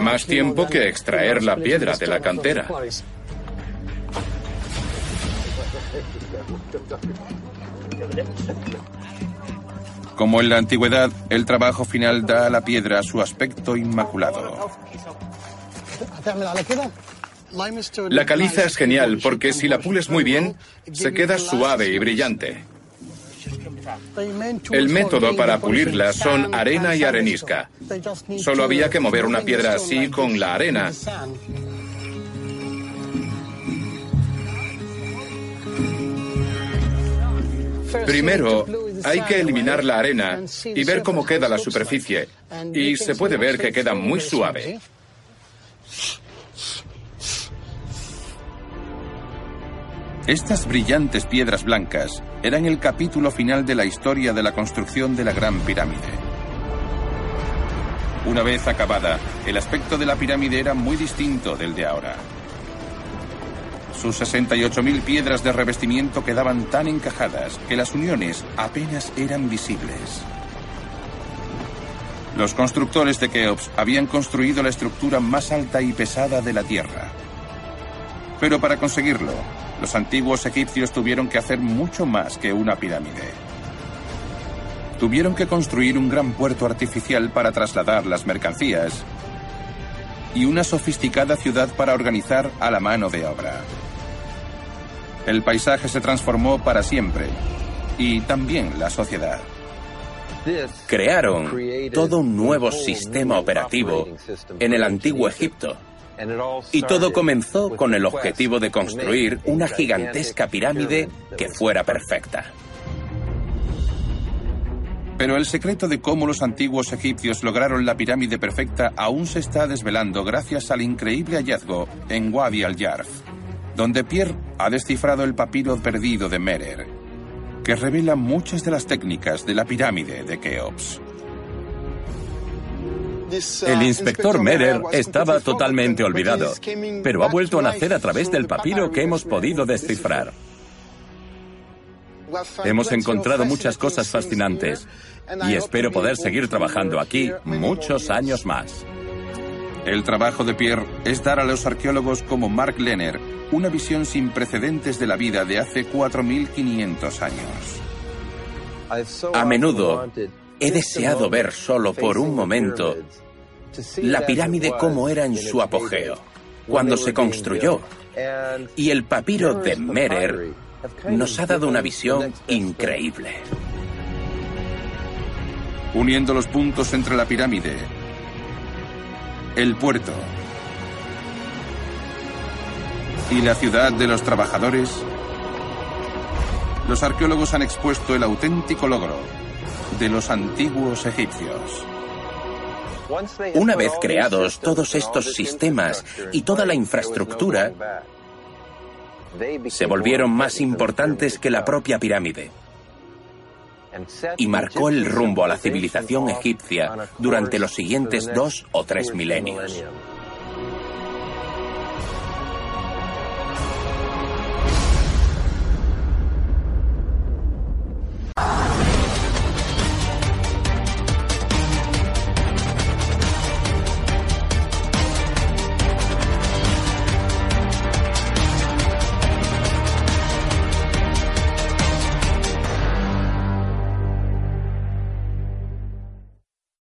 Más tiempo que extraer la piedra de la cantera. Como en la antigüedad, el trabajo final da a la piedra su aspecto inmaculado. La caliza es genial porque si la pules muy bien, se queda suave y brillante. El método para pulirla son arena y arenisca. Solo había que mover una piedra así con la arena. Primero, hay que eliminar la arena y ver cómo queda la superficie. Y se puede ver que queda muy suave. Estas brillantes piedras blancas eran el capítulo final de la historia de la construcción de la Gran Pirámide. Una vez acabada, el aspecto de la pirámide era muy distinto del de ahora. Sus 68.000 piedras de revestimiento quedaban tan encajadas que las uniones apenas eran visibles. Los constructores de Keops habían construido la estructura más alta y pesada de la Tierra. Pero para conseguirlo, los antiguos egipcios tuvieron que hacer mucho más que una pirámide. Tuvieron que construir un gran puerto artificial para trasladar las mercancías y una sofisticada ciudad para organizar a la mano de obra. El paisaje se transformó para siempre y también la sociedad. Crearon todo un nuevo sistema operativo en el antiguo Egipto. Y todo comenzó con el objetivo de construir una gigantesca pirámide que fuera perfecta. Pero el secreto de cómo los antiguos egipcios lograron la pirámide perfecta aún se está desvelando gracias al increíble hallazgo en Wadi al-Yarf, donde Pierre ha descifrado el papiro perdido de Merer, que revela muchas de las técnicas de la pirámide de Keops. El inspector Merer estaba totalmente olvidado, pero ha vuelto a nacer a través del papiro que hemos podido descifrar. Hemos encontrado muchas cosas fascinantes y espero poder seguir trabajando aquí muchos años más. El trabajo de Pierre es dar a los arqueólogos como Mark Lenner una visión sin precedentes de la vida de hace 4.500 años. A menudo he deseado ver solo por un momento la pirámide como era en su apogeo, cuando se construyó. Y el papiro de Merer nos ha dado una visión increíble. Uniendo los puntos entre la pirámide, el puerto. Y la ciudad de los trabajadores, los arqueólogos han expuesto el auténtico logro de los antiguos egipcios. Una vez creados todos estos sistemas y toda la infraestructura, se volvieron más importantes que la propia pirámide y marcó el rumbo a la civilización egipcia durante los siguientes dos o tres milenios.